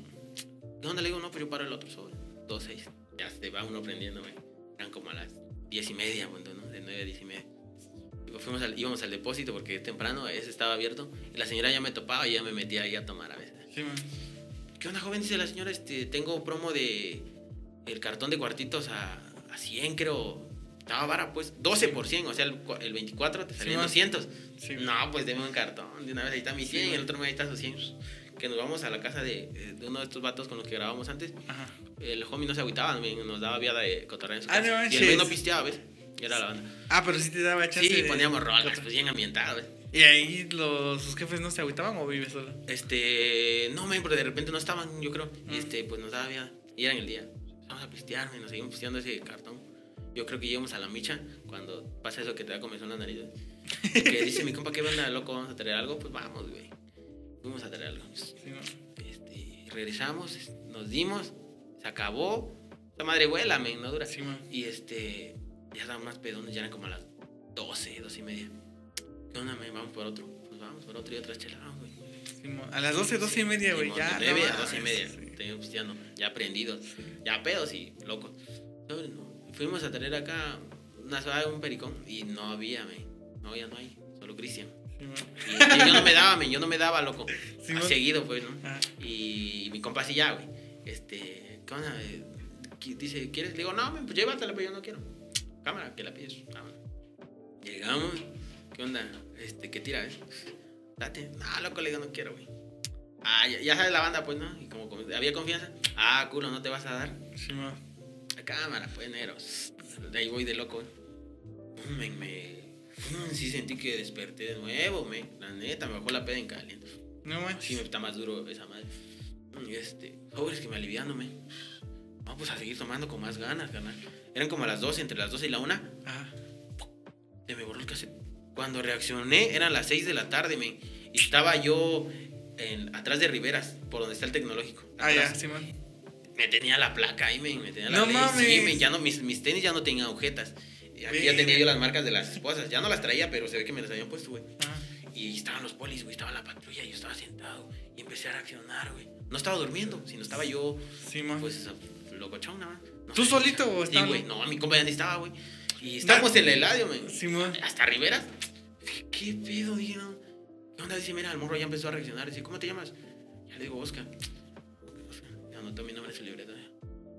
¿De dónde le digo? No, pues yo paro el otro sobre. Dos, seis. Ya se va uno prendiendo, güey. Eran como a las diez y media, bueno, ¿no? De nueve a diez y media. Fuimos al- íbamos al depósito porque temprano ese estaba abierto. Y la señora ya me topaba y ya me metía ahí a tomar a veces. Sí, man. ¿Qué onda, joven? Dice la señora, este, tengo promo de el cartón de cuartitos a, a 100, creo. Estaba vara, pues, 12 por 100, o sea, el, el 24 te salían man. 200. Sí. No, pues deme un cartón, de una vez ahí está mi 100 Sí, y el otro mes ahí está su 100. Que nos vamos a la casa de, de uno de estos vatos con los que grabábamos antes. Ajá. El homie no se agüitaba, nos daba vía de cotorreo en su Ah, casa. no y el güey no pisteaba, ¿ves? Y era la banda. Ah, pero sí te daba chance. Sí, de- poníamos rolas, pues bien ambientado, ¿ves? ¿Y ahí los, sus jefes no se agüitaban o vives solo? Este, no, men, porque de repente no estaban, yo creo. Y Mm. este, pues nos daba vida. Y era en el día. Vamos a pistear, men, nos seguimos pisteando ese cartón. Yo creo que llegamos a la micha cuando pasa eso que te da comezón en la nariz. Que dice mi compa, ¿qué onda, loco? ¿Vamos a traer algo? Pues vamos, güey. Fuimos a traer algo. Sí. Este, regresamos, nos dimos, se acabó. La madre vuela, men, no dura. Sí. Y este, ya estaban más pedones, ya eran como a las 12, 12 y media. ¿Qué onda, men? Vamos por otro. Pues vamos por otro y otras chelas, vamos, güey. Sí. A las 12, 12 y media, güey. Ya. de 9 no a 12 y media. sí. Teníamos pisteando, ya prendidos, ya pedos y locos. No. Fuimos a tener acá una un pericón y no había, men. No, ya no hay, solo Cristian. Sí. Y yo no me daba, yo no me daba, loco. Sí, Ah, seguido, pues, ¿no? Ah, Y mi compa así ya, güey. Este, ¿qué onda? Eh, Dice, ¿quieres? Le digo, no, pues llévatela, pero yo no quiero. Cámara, que la pides. Vámonos. Llegamos. ¿Qué onda? Este, ¿qué tira, eh? Date. No, loco, le digo, no quiero, güey. Ah, ya, ya sabes la banda, pues, ¿no? Y como, como había confianza. Ah, culo, no te vas a dar. sí, man. A cámara, pues, negros. De ahí voy de loco, güey. Me... pum, Sí sentí que desperté de nuevo, men. La neta, me bajó la peda en caliente. No Sí, manches. me está más duro esa madre. Y este, sobres que me aliviándome. Vamos a seguir tomando con más ganas, carnal. Eran como a las 12, entre las 12 y la 1. Ajá. Se me borró el cassette. Cuando reaccioné, eran las 6 de la tarde, men. Y estaba yo en- atrás de Riveras, por donde está el tecnológico. Ah, ya, sí, man. Me tenía la placa ahí, men. Me tenía la No ley. mames. Sí, men, ya no, mis, mis tenis ya no tenían agujetas. Y aquí ya tenía yo las marcas de las esposas. Ya no las traía, pero se ve que me las habían puesto, güey. Ah, Y estaban los polis, güey, estaba la patrulla, yo estaba sentado y empecé a reaccionar, güey. No estaba durmiendo, sino estaba yo, sí, man. pues, locochón nada más. No ¿Tú solito o Sí, estaban- güey, no, mi compa ya ni estaba, güey. Y estábamos en el eladio, men. Sí, man. Hasta Riveras. ¿Qué pedo? Dije, no. ¿Qué onda? Dice, mira, el morro ya empezó a reaccionar. Dice, ¿cómo te llamas? Ya le digo. Oscar.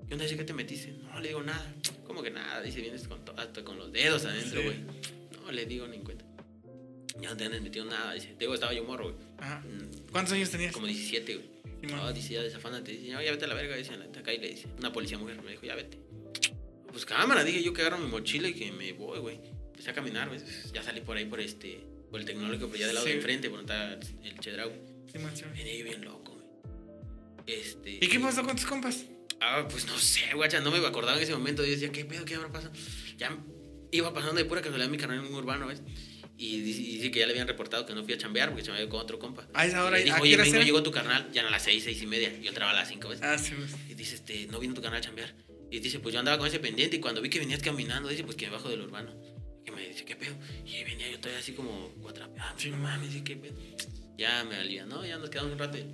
¿Qué onda? ¿qué te metiste? No, le digo nada. ¿Cómo que nada? Dice, vienes con, hasta con los dedos adentro, Sí. güey. No, le digo ni en cuenta. Ya no te han metido nada. Dice, digo, estaba yo morro, güey. Ajá. ¿Cuántos años tenías? Como 17, güey. No, dice, ya desafánate. Dice, no, ya vete a la verga. Dice, en la- acá y le dice, una policía mujer me dijo, ya vete. Pues cámara, dije yo que agarro mi mochila y que me voy, güey. Empecé a caminar, güey. Ya salí por ahí por este, por el tecnológico, pero ya del lado Sí. de enfrente, por donde está el Chedraui. Sí. Venía yo bien loco, güey. Este. ¿Y qué pasó con tus compas? Ah, pues no sé, guacha, no me acordaba en ese momento. Yo decía, ¿qué pedo? ¿Qué habrá pasado? Ya iba pasando de pura casualidad mi canal en un urbano, ¿ves? Y dice, dice que ya le habían reportado que no fui a chambear porque chambeé con otro compa. A esa hora, Y le dijo, ¿a qué oye, hora ven, no era? llegó tu carnal, ya a las seis, seis y media. Yo entraba a las cinco, ¿ves? Ah, sí, pues. Y dice, este, no vino tu canal a chambear. Y dice, pues yo andaba con ese pendiente y cuando vi que venías caminando, dice, pues que me bajo del urbano. Y me dice, ¿qué pedo? Y venía yo todavía así como cuatrapeado. Sí, no mames, ¿y qué pedo? Ya me alivianó, ya nos quedamos un rato. y-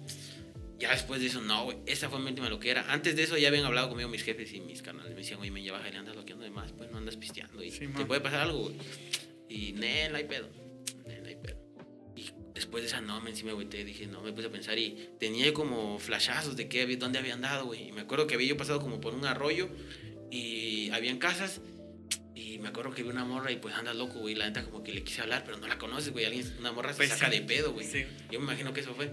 Ya después de eso, no, güey, esa fue mi última loquera. Antes de eso ya habían hablado conmigo mis jefes y mis canales. Me decían, oye, me baja y andas loqueando de más, pues no andas pisteando. Y Sí, te puede pasar algo, güey. Y, nel, hay pedo. Nel, hay pedo. Y después de esa no, me encima agüité, dije, no, me puse a pensar y tenía como flashazos de qué, dónde había andado, güey. Y me acuerdo que había yo pasado como por un arroyo y habían casas y me acuerdo que vi una morra y pues andas loco, güey. La neta como que le quise hablar, pero no la conoces, güey. Alguien, una morra se Pues saca sí. de pedo, güey. Sí. Yo me imagino que eso fue.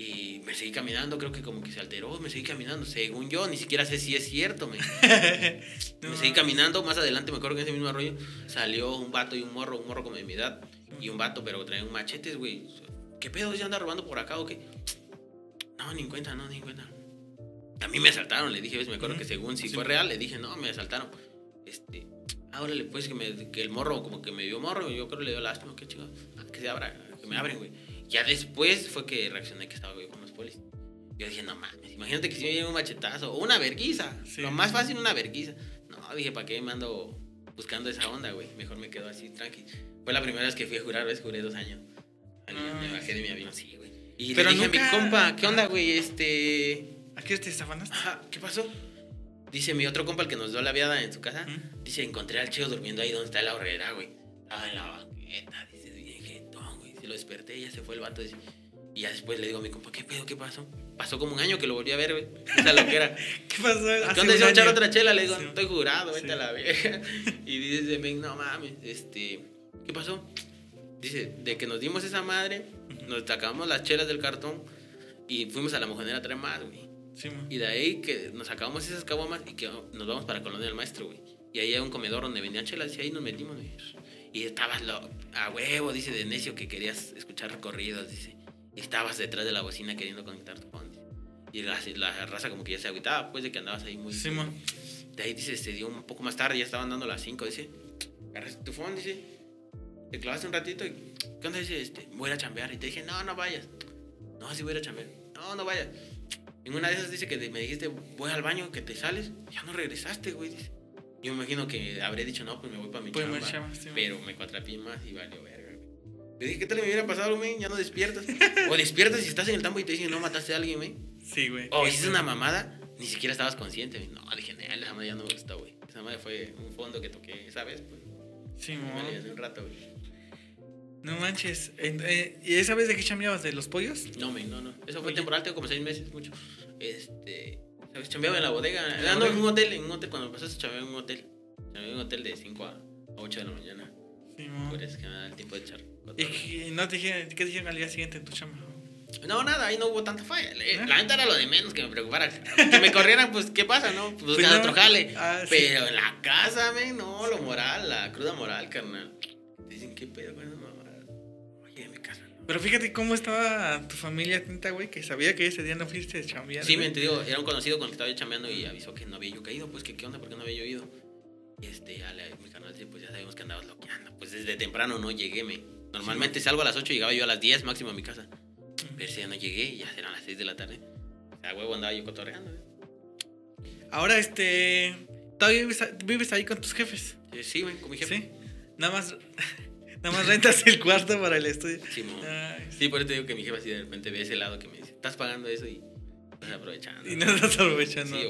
Y me seguí caminando, creo que como que se alteró, me seguí caminando. Según yo, ni siquiera sé si es cierto, me. No, me seguí caminando, más adelante me acuerdo que en ese mismo arroyo salió un vato y un morro, un morro como de mi edad. Y un vato, pero traía un machetes, güey. ¿Qué pedo? ¿Ya anda robando por acá o qué? No, ni en cuenta, no, ni en cuenta. A mí me asaltaron, le dije, ¿ves? Me acuerdo que según si Sí. fue real, le dije, no, me asaltaron. Este, ahora le pues que, me- que el morro, como que me dio morro, yo creo que le dio lástima, qué chingado. Ah, que se abra, que me abren, güey. Ya después fue que reaccioné que estaba güey, con los polis. Yo dije, no mames, imagínate que si me viene un machetazo o una verguiza. Sí. Lo más fácil, una verguiza. No, dije, ¿para qué me ando buscando esa onda, güey? Mejor me quedo así, tranqui. Fue la primera vez que fui a jurar, ¿ves? Juré dos años. Ah, me bajé de mi avión, sí, güey. Y Pero le dije a nunca- mi compa, ¿qué onda, güey? Este... ¿A qué te estafanaste? Ajá, ¿qué pasó? Dice mi otro compa, el que nos dio la viada en su casa. ¿Mm? Dice, encontré al chido durmiendo ahí donde está la horrera, güey. Estaba en la banqueta, lo desperté y ya se fue el vato. Y ya después le digo a mi compa, ¿qué pedo? ¿Qué pasó? Pasó como un año que lo volví a ver, güey. ¿Qué pasó? ¿Qué onda? un ¿Se va a echar otra chela? Le digo, Sí. estoy jurado, vete Sí. a la vieja. Y dice, no mames, este, ¿qué pasó? Dice, de que nos dimos esa madre, nos sacamos las chelas del cartón y fuimos a la mojonera a traer más, güey. Sí, man. Y de ahí que nos sacamos esas caguamas y que nos vamos para Colonia del Maestro, güey. Y ahí hay un comedor donde vendían chelas y ahí nos metimos, güey. Y estabas lo, a huevo, dice de necio que querías escuchar recorridos, dice. Y estabas detrás de la bocina queriendo conectar tu phone. Y la, la raza como que ya se agüitaba, pues de que andabas ahí muy... Sí, man. De ahí dice, se dio un poco más tarde, ya estaban dando las 5, dice. Agarraste tu phone, dice. Te clavaste un ratito y. ¿Qué onda? Dice, este, voy a ir a chambear. Y te dije, no, no vayas. No, sí voy a ir a chambear. No, no vayas. En una de esas dice que me dijiste, voy al baño, que te sales. Ya no regresaste, güey. Dice. Yo me imagino que habré dicho, no, pues me voy para mi Pues me chamba. sí, pero me cuatrapié más y valió verga, güey. Le dije, ¿qué tal me hubiera pasado, güey? Ya no despiertas. o despiertas y estás en el tambo y te dicen, no mataste a alguien, güey. Sí, güey. O hiciste una mamada, ni siquiera estabas consciente. güey. No, dije, no, esa madre ya no me gustó, güey. Esa madre fue un fondo que toqué esa vez, pues. Sí, Me valí hace un rato, güey. No manches. Eh, ¿Y esa vez de qué chambeabas? ¿De los pollos? No, men, no, no. Eso fue Oye. temporal, tengo como seis meses, mucho. Este. Chambeaba en la bodega. ¿En la Ah, no, en un hotel, en un hotel. Cuando pasaste, chambeaba en un hotel. Chambeaba en un hotel de 5 a 8 de la mañana. Sí. Por eso que me da el tiempo de echar. ¿Y qué- no te dijeron, qué dijeron al día siguiente en tu chamba? No, nada, ahí no hubo tanta falla. Le- ¿Ah? La neta era lo de menos que me preocupara. Que me corrieran, pues, ¿qué pasa, no? Pues, buscar no. otro jale. Ah, sí. Pero en la casa, men, no, lo moral, la cruda moral, carnal. Dicen, ¿qué pedo con Pero fíjate cómo estaba tu familia atenta, güey, que sabía que ese día no fuiste a chambear. Sí, me te digo, era un conocido con el que estaba yo chambeando y avisó que no había yo caído. Pues, que qué onda? ¿Por qué no había yo ido? Y este, ya le, mi canal dice, pues ya sabemos que andabas loqueando. Pues desde temprano no llegué, me. Normalmente salgo a las 8 y llegaba yo a las 10 máximo a mi casa. Pero si ya no llegué y ya eran las 6 de la tarde. A huevo andaba yo cotorreando, ¿eh? Ahora, este. ¿Todavía vives, a- vives ahí con tus jefes? Sí, Sí, güey, con mi jefe. Sí. Nada más. Nada más rentas el cuarto para el estudio. Sí. Ay, Sí, por eso te digo que mi jefe así de repente ve ese lado que me dice, estás pagando eso y estás aprovechando. y no estás aprovechando. Sí.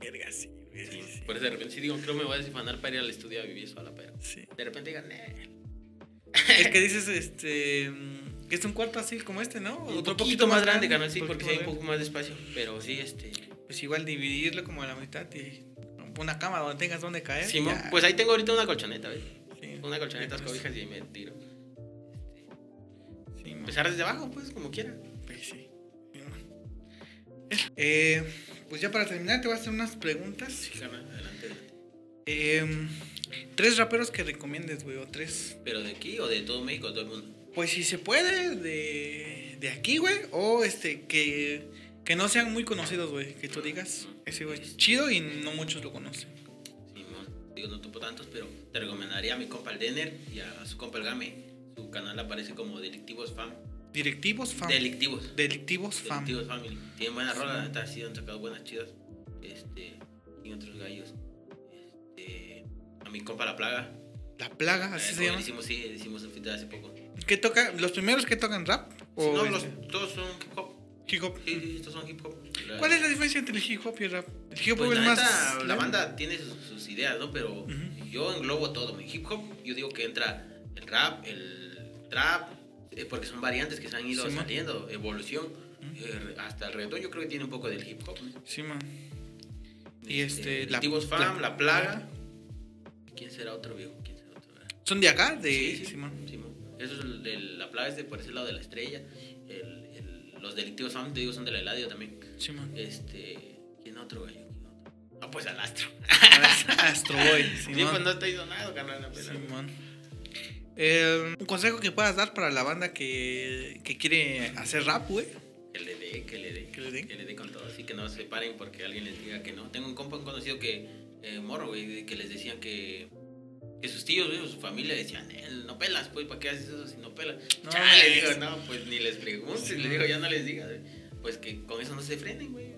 Verga, sí, güey, Sí, sí, Por eso de repente sí digo, creo me voy a desfanar para ir al estudio a vivir sola, pero sí. de repente digan, eh. Es que dices, este. mm, Que es un cuarto así como este, ¿no? Un Otro poquito más grande, canal, sí, porque sí hay un poco más de espacio. Pero sí, este. grande. Pues igual dividirlo como a la mitad y. Una cama donde tengas donde caer. Sí, ya. pues ahí tengo ahorita una colchoneta, ¿ves? Una colchoneta, cobijas y me tiro. sí. Empezar desde abajo, pues, como quiera. Pues sí. Eh, pues ya para terminar te voy a hacer unas preguntas. Sí, carnal, adelante, adelante. Eh, tres raperos que recomiendes, güey, o tres. ¿Pero de aquí o de todo México, todo el mundo? Pues si se puede, de, de aquí, güey, o este, que, que no sean muy conocidos, güey, que tú digas, ese güey es chido y no muchos lo conocen. Digo, no topo tantos, pero te recomendaría a mi compa el Denner y a su compa el Game. Su canal aparece como Delictivos Fam. Directivos Fam. Delictivos. Delictivos Fam. Delictivos Family. Tienen buenas Sí. rolas, la neta, sí han sacado buenas chidas. Este, y otros gallos. Este, a mi compa La Plaga. La plaga, así Eh, se llama. Hicimos, sí, hicimos un fit hace poco. ¿Qué toca? ¿Los primeros que tocan rap? ¿O no, los, todos son hip hop. Hip hop? Sí, sí, estos son hip hop. ¿Cuál es la diferencia entre el hip hop y el rap? El hip hop Pues es la más. neta, la banda tiene sus, sus ideas, ¿no? Pero yo englobo todo. Mi hip hop, yo digo que entra el rap, el trap, eh, porque son variantes que se han ido Sí, man. saliendo, evolución. eh, hasta el reggaetón yo creo que tiene un poco del hip hop. ¿no? Sí, man. Y este, la- Delictivos Fam, la- La Plaga. ¿Quién será otro viejo? ¿Quién será otro? ¿Son de acá? De Sí, sí, Simón. Simón. Eso es el, el- La Plaga es de por ese lado de la estrella. El- el- los Delictivos Fam, te digo, son del Eladio también. Simón. Este, ¿quién otro gallo? ¿Quién otro? Ah, pues al Astro. Astro Boy. Sí, pues no estoy sonado, carnal. apenas. Simón. Eh, un consejo que puedas dar para la banda que, que quiere hacer rap, güey. Que le dé, que le dé. Que le dé. Que le dé con todo. Así que no se paren porque alguien les diga que no. Tengo un compa, un conocido que, eh, morro, güey, que les decían que, que sus tíos, güey, su familia decían, "Eh, no pelas, pues, ¿para qué haces eso si no pelas? No, Chale, es- digo, no, pues ni les preguntes, le digo, ya no les digas. Pues que con eso no se frenen, güey.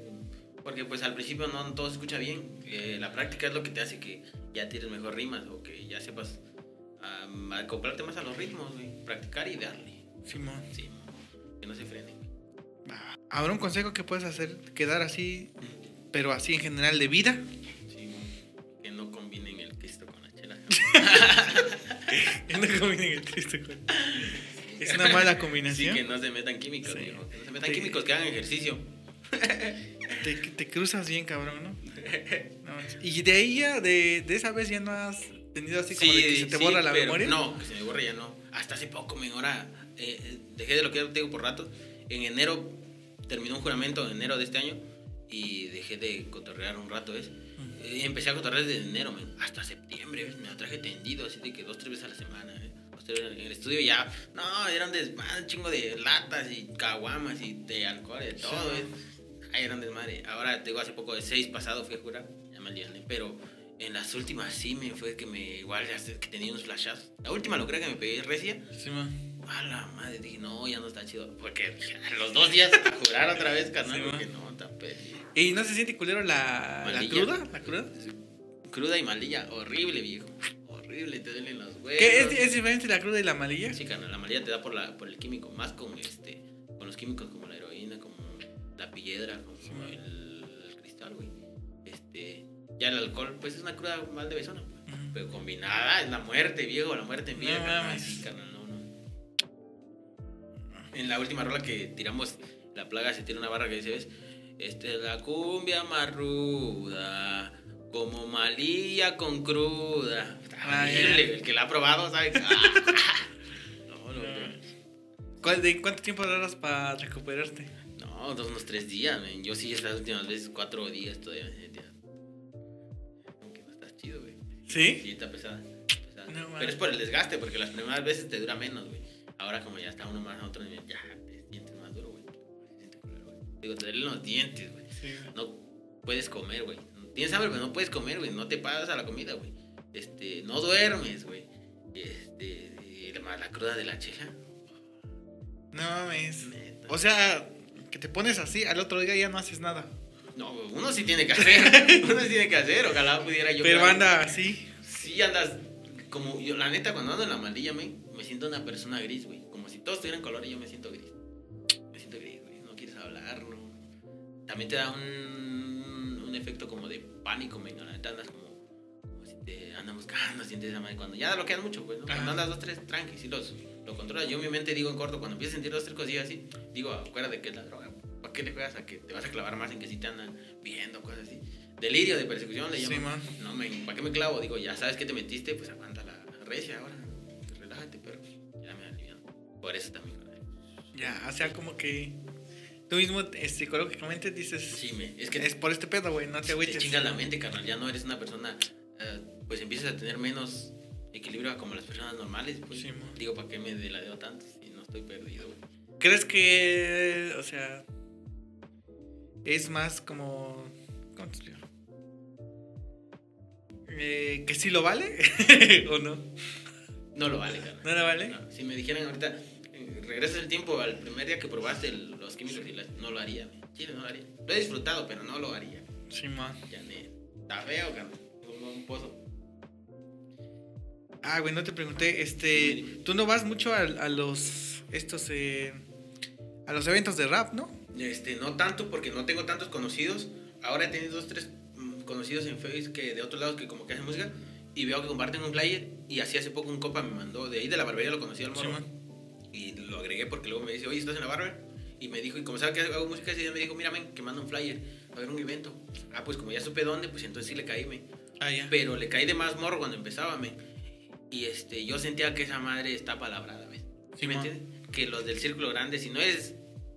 Porque pues al principio no todo se escucha bien. Eh, la práctica es lo que te hace que ya tienes mejor rimas o que ya sepas um, acoplarte más a los ritmos, güey. Practicar y darle. Simón. Sí, que no se frenen. Habrá un consejo que puedes hacer, quedar así, pero así en general de vida. Combinen el Cristo con- Es una mala Sí, combinación. que no se metan químicos, Sí. digo, que no se metan Sí. químicos, que hagan ejercicio. Te, te cruzas bien, cabrón, ¿no? No, Y de ahí ya, de, de esa vez ya no has tenido así como de que se te sí, borra la memoria. No, que se me borra ya no. Hasta hace poco, ahora eh, eh, dejé de lo que te digo por rato. En enero terminó un juramento, en enero de este año, y dejé de cotorrear un rato, ¿ves? Eh, empecé a cotorrear desde enero, men, hasta septiembre, ¿ves? Me la traje tendido, así de que dos, tres veces a la semana, ¿eh? En el estudio ya, no, eran desmadre, un chingo de latas y caguamas y de alcohol y de todo. ¿ves? Ay, eran desmadre. Ahora, te digo, hace poco, de seis pasado fui a jurar, ya me aliané, pero en las últimas sí me fue que me, igual, que tenía unos flashazos. La última lo creo que me pegué recia, Sí, man. a la madre, dije, no, ya no está chido. Porque a los dos días a jurar otra vez, carnal, Sí, porque man. no, está perdido. ¿Y no se siente culero la, la cruda? ¿La cruda? Cruda y malilla, horrible, viejo. Horrible, te duelen los huevos. ¿Qué es, es diferente la cruda y la malilla? Sí, carnal, la malilla te da por, la, por el químico, más con, este, con los químicos como la heroína, como la piedra, como Sí, el, el cristal, güey. Este, ya el alcohol, pues es una cruda mal de besona. Ujú. Pero combinada es la muerte, viejo, la muerte en vida, No carnal. mames. Sí, carnal, no, no. En la última rola que tiramos, la plaga se tira una barra que dice, ¿ves? Esta es la cumbia más ruda, como malilla con cruda. Está Ah, horrible, el que la ha probado sabe que... ah, no, no, no. ¿Cuál- ¿De cuánto tiempo tardas para recuperarte? No, dos, unos tres días, men. Yo sí estas últimas veces cuatro días todavía. me sentía. Aunque no estás chido, güey. ¿Sí? Sí, está pesada. pesada. No, man. Pero es por el desgaste, porque las primeras veces te dura menos, güey. Ahora como ya está uno más a otro nivel, ya Digo, te duelen los dientes, güey. Sí. No puedes comer, güey. Tienes hambre, pero no puedes comer, güey. No te pagas a la comida, güey. Este, no duermes, güey. Este, la, la cruda de la chela. No mames. neta. O sea, que te pones así, al otro día ya no haces nada. No, uno sí tiene que hacer. uno sí tiene que hacer. Ojalá pudiera yo. Pero anda así. Sí andas como yo, la neta, cuando ando en la maldilla, me, me siento una persona gris, güey. Como si todos tuvieran color y yo me siento gris. También te da un, un efecto como de pánico, me La neta andas como, como si te andan buscando, sientes esa madre. Cuando ya lo quedas mucho, pues, ¿no? Cuando andas dos, tres, tranqui, si los, lo controlas. Yo en mi mente digo en corto, cuando empiezo a sentir dos, tres cosillas así, digo, acuérdate que es la droga. ¿Para qué le juegas a que te vas a clavar más en que si te andan viendo, cosas así? Delirio de persecución le Sí, llaman. man. No, men, ¿para qué me clavo? Digo, ya sabes que te metiste, pues aguanta la recia ahora. Relájate, pero ya me alivian. Por eso también. Ya, o sea, como que tú mismo este, psicológicamente dices, Sí, me, es que es por este pedo, güey, no te te agüites. chingas la mente, carnal. Ya no eres una persona, eh, pues empiezas a tener menos equilibrio como las personas normales. Pues, Sí, digo, ¿para qué me deladeo tanto si no estoy perdido, güey? ¿Crees que, o sea, es más como... ¿Cómo te explico? Eh, ¿Que sí lo vale? ¿O no? No lo vale, carnal. ¿No lo vale? No, si me dijeran ahorita, eh, regresas el tiempo al primer día que probaste el- los químicos y las- no lo haría. Chile, no lo haría. Lo he disfrutado, pero no lo haría. Sí, man. Ya, ne. Está feo. Como un pozo. Ah, güey, no te pregunté, este, tú no vas mucho a, a los, estos, eh, a los eventos de rap, ¿no? Este, no tanto porque no tengo tantos conocidos. Ahora he tenido dos, tres mm, conocidos en Facebook que de otros lados que como que hacen música y veo que comparten un flyer y así hace poco un copa me mandó de ahí de la barbería lo conocí al morro man. Y lo agregué porque luego me dice, oye, ¿estás en la barber? Y me dijo, y como sabe que hago música, ese día me dijo, mira, men, que manda un flyer, va a haber un evento. Ah, pues como ya supe dónde, pues entonces sí le caí, men. Ah, ya. Pero le caí de más morro cuando empezaba, men. Y este, yo sentía que esa madre está palabrada, men. ¿Sí me entiendes? Que los del círculo grande, si no es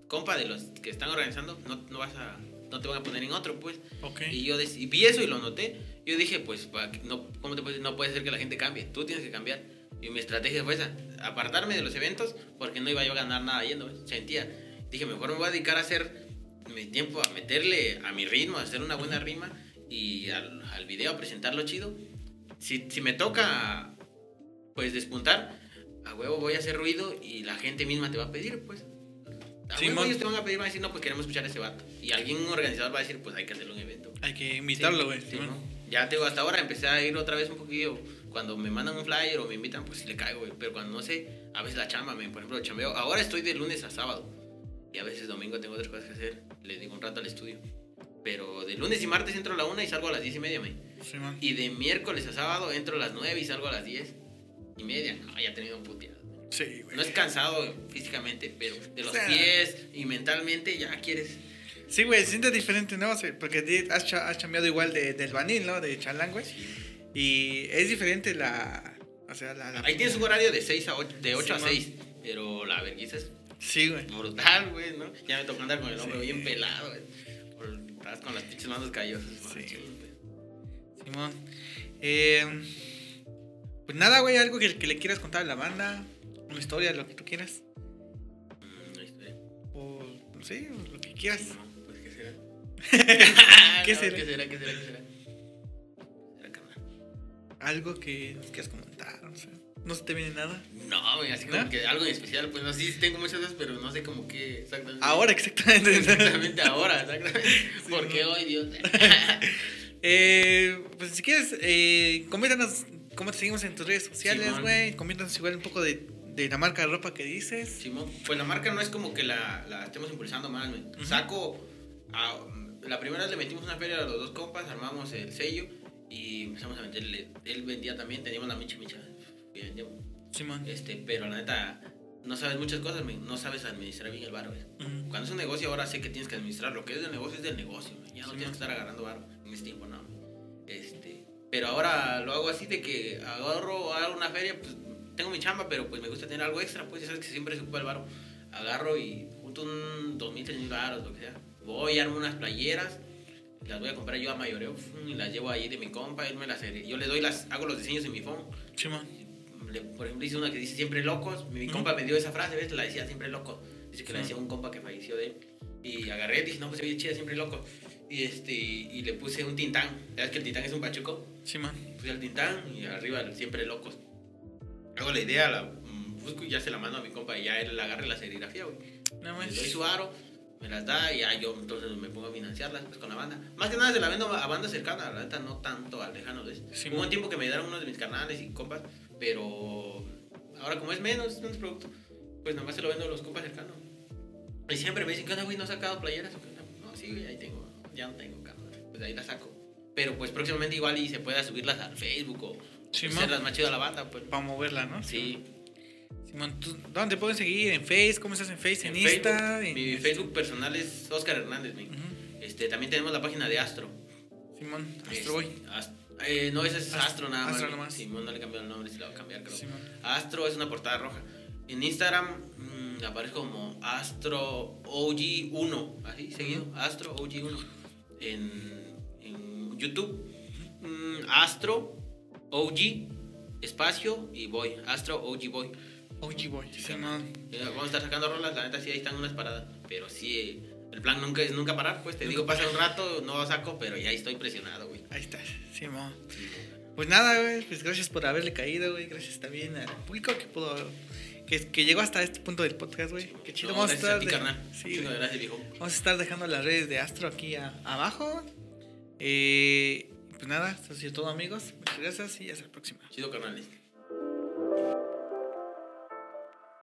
compa de los que están organizando, no, no vas a, no te van a poner en otro, pues. Ok. Y yo y vi eso y lo noté. Yo dije, pues, no, ¿cómo te puedes, no puede ser que la gente cambie? Tú tienes que cambiar. Y mi estrategia fue esa, apartarme de los eventos porque no iba yo a ganar nada yendo, sentía. Dije, mejor me voy a dedicar a hacer mi tiempo, a meterle a mi ritmo, a hacer una buena rima y al, al video a presentarlo chido. Si, si me toca, pues, despuntar, a huevo voy a hacer ruido y la gente misma te va a pedir, pues. A Sí, huevo ellos te van a pedir, van a decir, no, pues queremos escuchar a ese vato. Y alguien organizador va a decir, pues hay que hacerle un evento. Hay que invitarlo, güey. Sí, Simón. ¿no? Ya te digo, hasta ahora empecé a ir otra vez un poquillo. Cuando me mandan un flyer o me invitan, pues sí le caigo, güey. Pero cuando no sé, a veces la chamba, me, por ejemplo, chambeo. Ahora estoy de lunes a sábado. Y a veces domingo tengo otras cosas que hacer. Le digo un rato al estudio. Pero de lunes y martes entro a la una y salgo a las diez y media, me. Simón. Y de miércoles a sábado entro a las nueve y salgo a las diez y media. No, ya he tenido un puteado. Sí, güey. No es cansado físicamente, pero de los O sea- pies y mentalmente ya quieres. Sí, güey, se siente diferente, ¿no? Porque has, cha- has cambiado igual de, del vanil, ¿no? De chalán, güey. Y es diferente la... O sea, la... la- Ahí tienes un horario de 6 a 8, de 8 a Simón. 6, pero la vergüenza es Sí, güey. brutal, güey, ¿no? Ya me tocó andar con el hombro Sí. bien pelado, güey. Estás con las pinches manos callosas. Sí. Simón. Eh, pues nada, güey, algo que, que le quieras contar a la banda. Una historia, lo que tú quieras. Mm, no hay historia. O, no sé, lo que quieras. No, pues, ¿qué será? ¿Qué No, será? ¿Qué será? ¿Qué será? ¿Qué será? Algo que quieras comentar, o sea, no se te viene nada. No, güey, así como que algo en especial, pues no, sí tengo muchas cosas, pero no sé como qué exactamente. Ahora, exactamente. Exactamente ahora, exactamente. ¿Por qué hoy, Dios? Eh, pues si quieres, eh, coméntanos cómo te seguimos en tus redes sociales, güey. Coméntanos igual un poco de, de la marca de ropa que dices. Simón, pues la marca no es como que la, la estemos impulsando más, güey. Saco, a- la primera vez le metimos una feria a los dos compas, armamos el sello y empezamos a venderle. Él vendía también, teníamos la micha micha y vendíamos. Simón. Este, pero la neta, no sabes muchas cosas, men, no sabes administrar bien el bar, güey. Ujú. Cuando es un negocio, ahora sé que tienes que administrar. Lo que es del negocio es del negocio, men. Ya no Sí, tienes man. que estar agarrando bar en este tiempo, no. Este, pero ahora lo hago así de que agarro, hago una feria, pues tengo mi chamba, pero pues me gusta tener algo extra, pues ya sabes que siempre se ocupa el bar. Agarro y junto un 2.000, 3.000 baros, lo que sea. Voy, armo unas playeras, las voy a comprar yo a mayoreo y las llevo ahí de mi compa, él me las, yo le doy las, hago los diseños en mi phone. Simón. Le- por ejemplo, hice una que dice siempre locos. Mi, compa me dio esa frase, ¿ves? La decía siempre loco. Dice que la Sí. decía un compa que falleció de él. Y agarré, dije, no, pues ve chida, siempre loco. Y, este, y le puse un tintán. ¿Sabes que el tintán es un pachuco? Simón. Puse el tintán y arriba siempre locos. Hago la idea, la mm, busco y ya se la mando a mi compa y ya él la agarra y la serigrafía, güey. No Le doy su aro, me las da y ya yo entonces me pongo a financiarlas pues, con la banda. Más que nada se la vendo a banda cercana, la neta no tanto al lejano. ¿ves? Sí, Hubo un tiempo que me dieron uno de mis canales y compas, pero ahora como es menos, es menos producto, pues nada más se lo vendo a los compas cercanos. Y siempre me dicen, ¿qué onda, güey? ¿No has sacado playeras o qué onda?" No, sí, güey, ahí tengo, ya no tengo, cabrón. Pues ahí las saco. Pero pues próximamente igual y se pueda subirlas al Facebook o Sí, man. hacerlas más chido a la banda, pues. Para moverla, ¿no? Sí. Simón, ¿tú- ¿dónde te pueden seguir? ¿En Face? ¿Cómo estás en Face? ¿En, En Insta? Facebook, en- mi Facebook personal es Oscar Hernández. Ujú. Este, también tenemos la página de Astro. Simón, Es- Astro Boy. Ast- eh, no, ese es Ast- Astro nada más. Astro nomás. Simón no le cambió el nombre, se la va a cambiar, creo. Simón. Astro es una portada roja. En Instagram mm, aparezco como Astro OG1, así seguido. Astro OG1. En, en YouTube, mm, Astro OG, espacio y Boy. Astro OG Boy. OG Boy. Simón. Eh, Vamos a estar sacando rolas, la neta sí, ahí están unas paradas. Pero sí, el plan nunca es nunca parar, pues te Nunca digo, pasa un rato, no saco, pero ya estoy presionado, güey. Ahí está. Simón. Pues nada, güey, pues gracias por haberle caído, güey. Gracias también al público que pudo. Que, que llegó hasta este punto del podcast, güey. Qué chido. No, vamos, a gracias a estar ti, de- carnal. sí, gracias. Vamos a estar dejando las redes de Astro aquí a- abajo. Eh, pues nada, eso ha sido todo, amigos. Muchas gracias y hasta la próxima. Chido, carnales.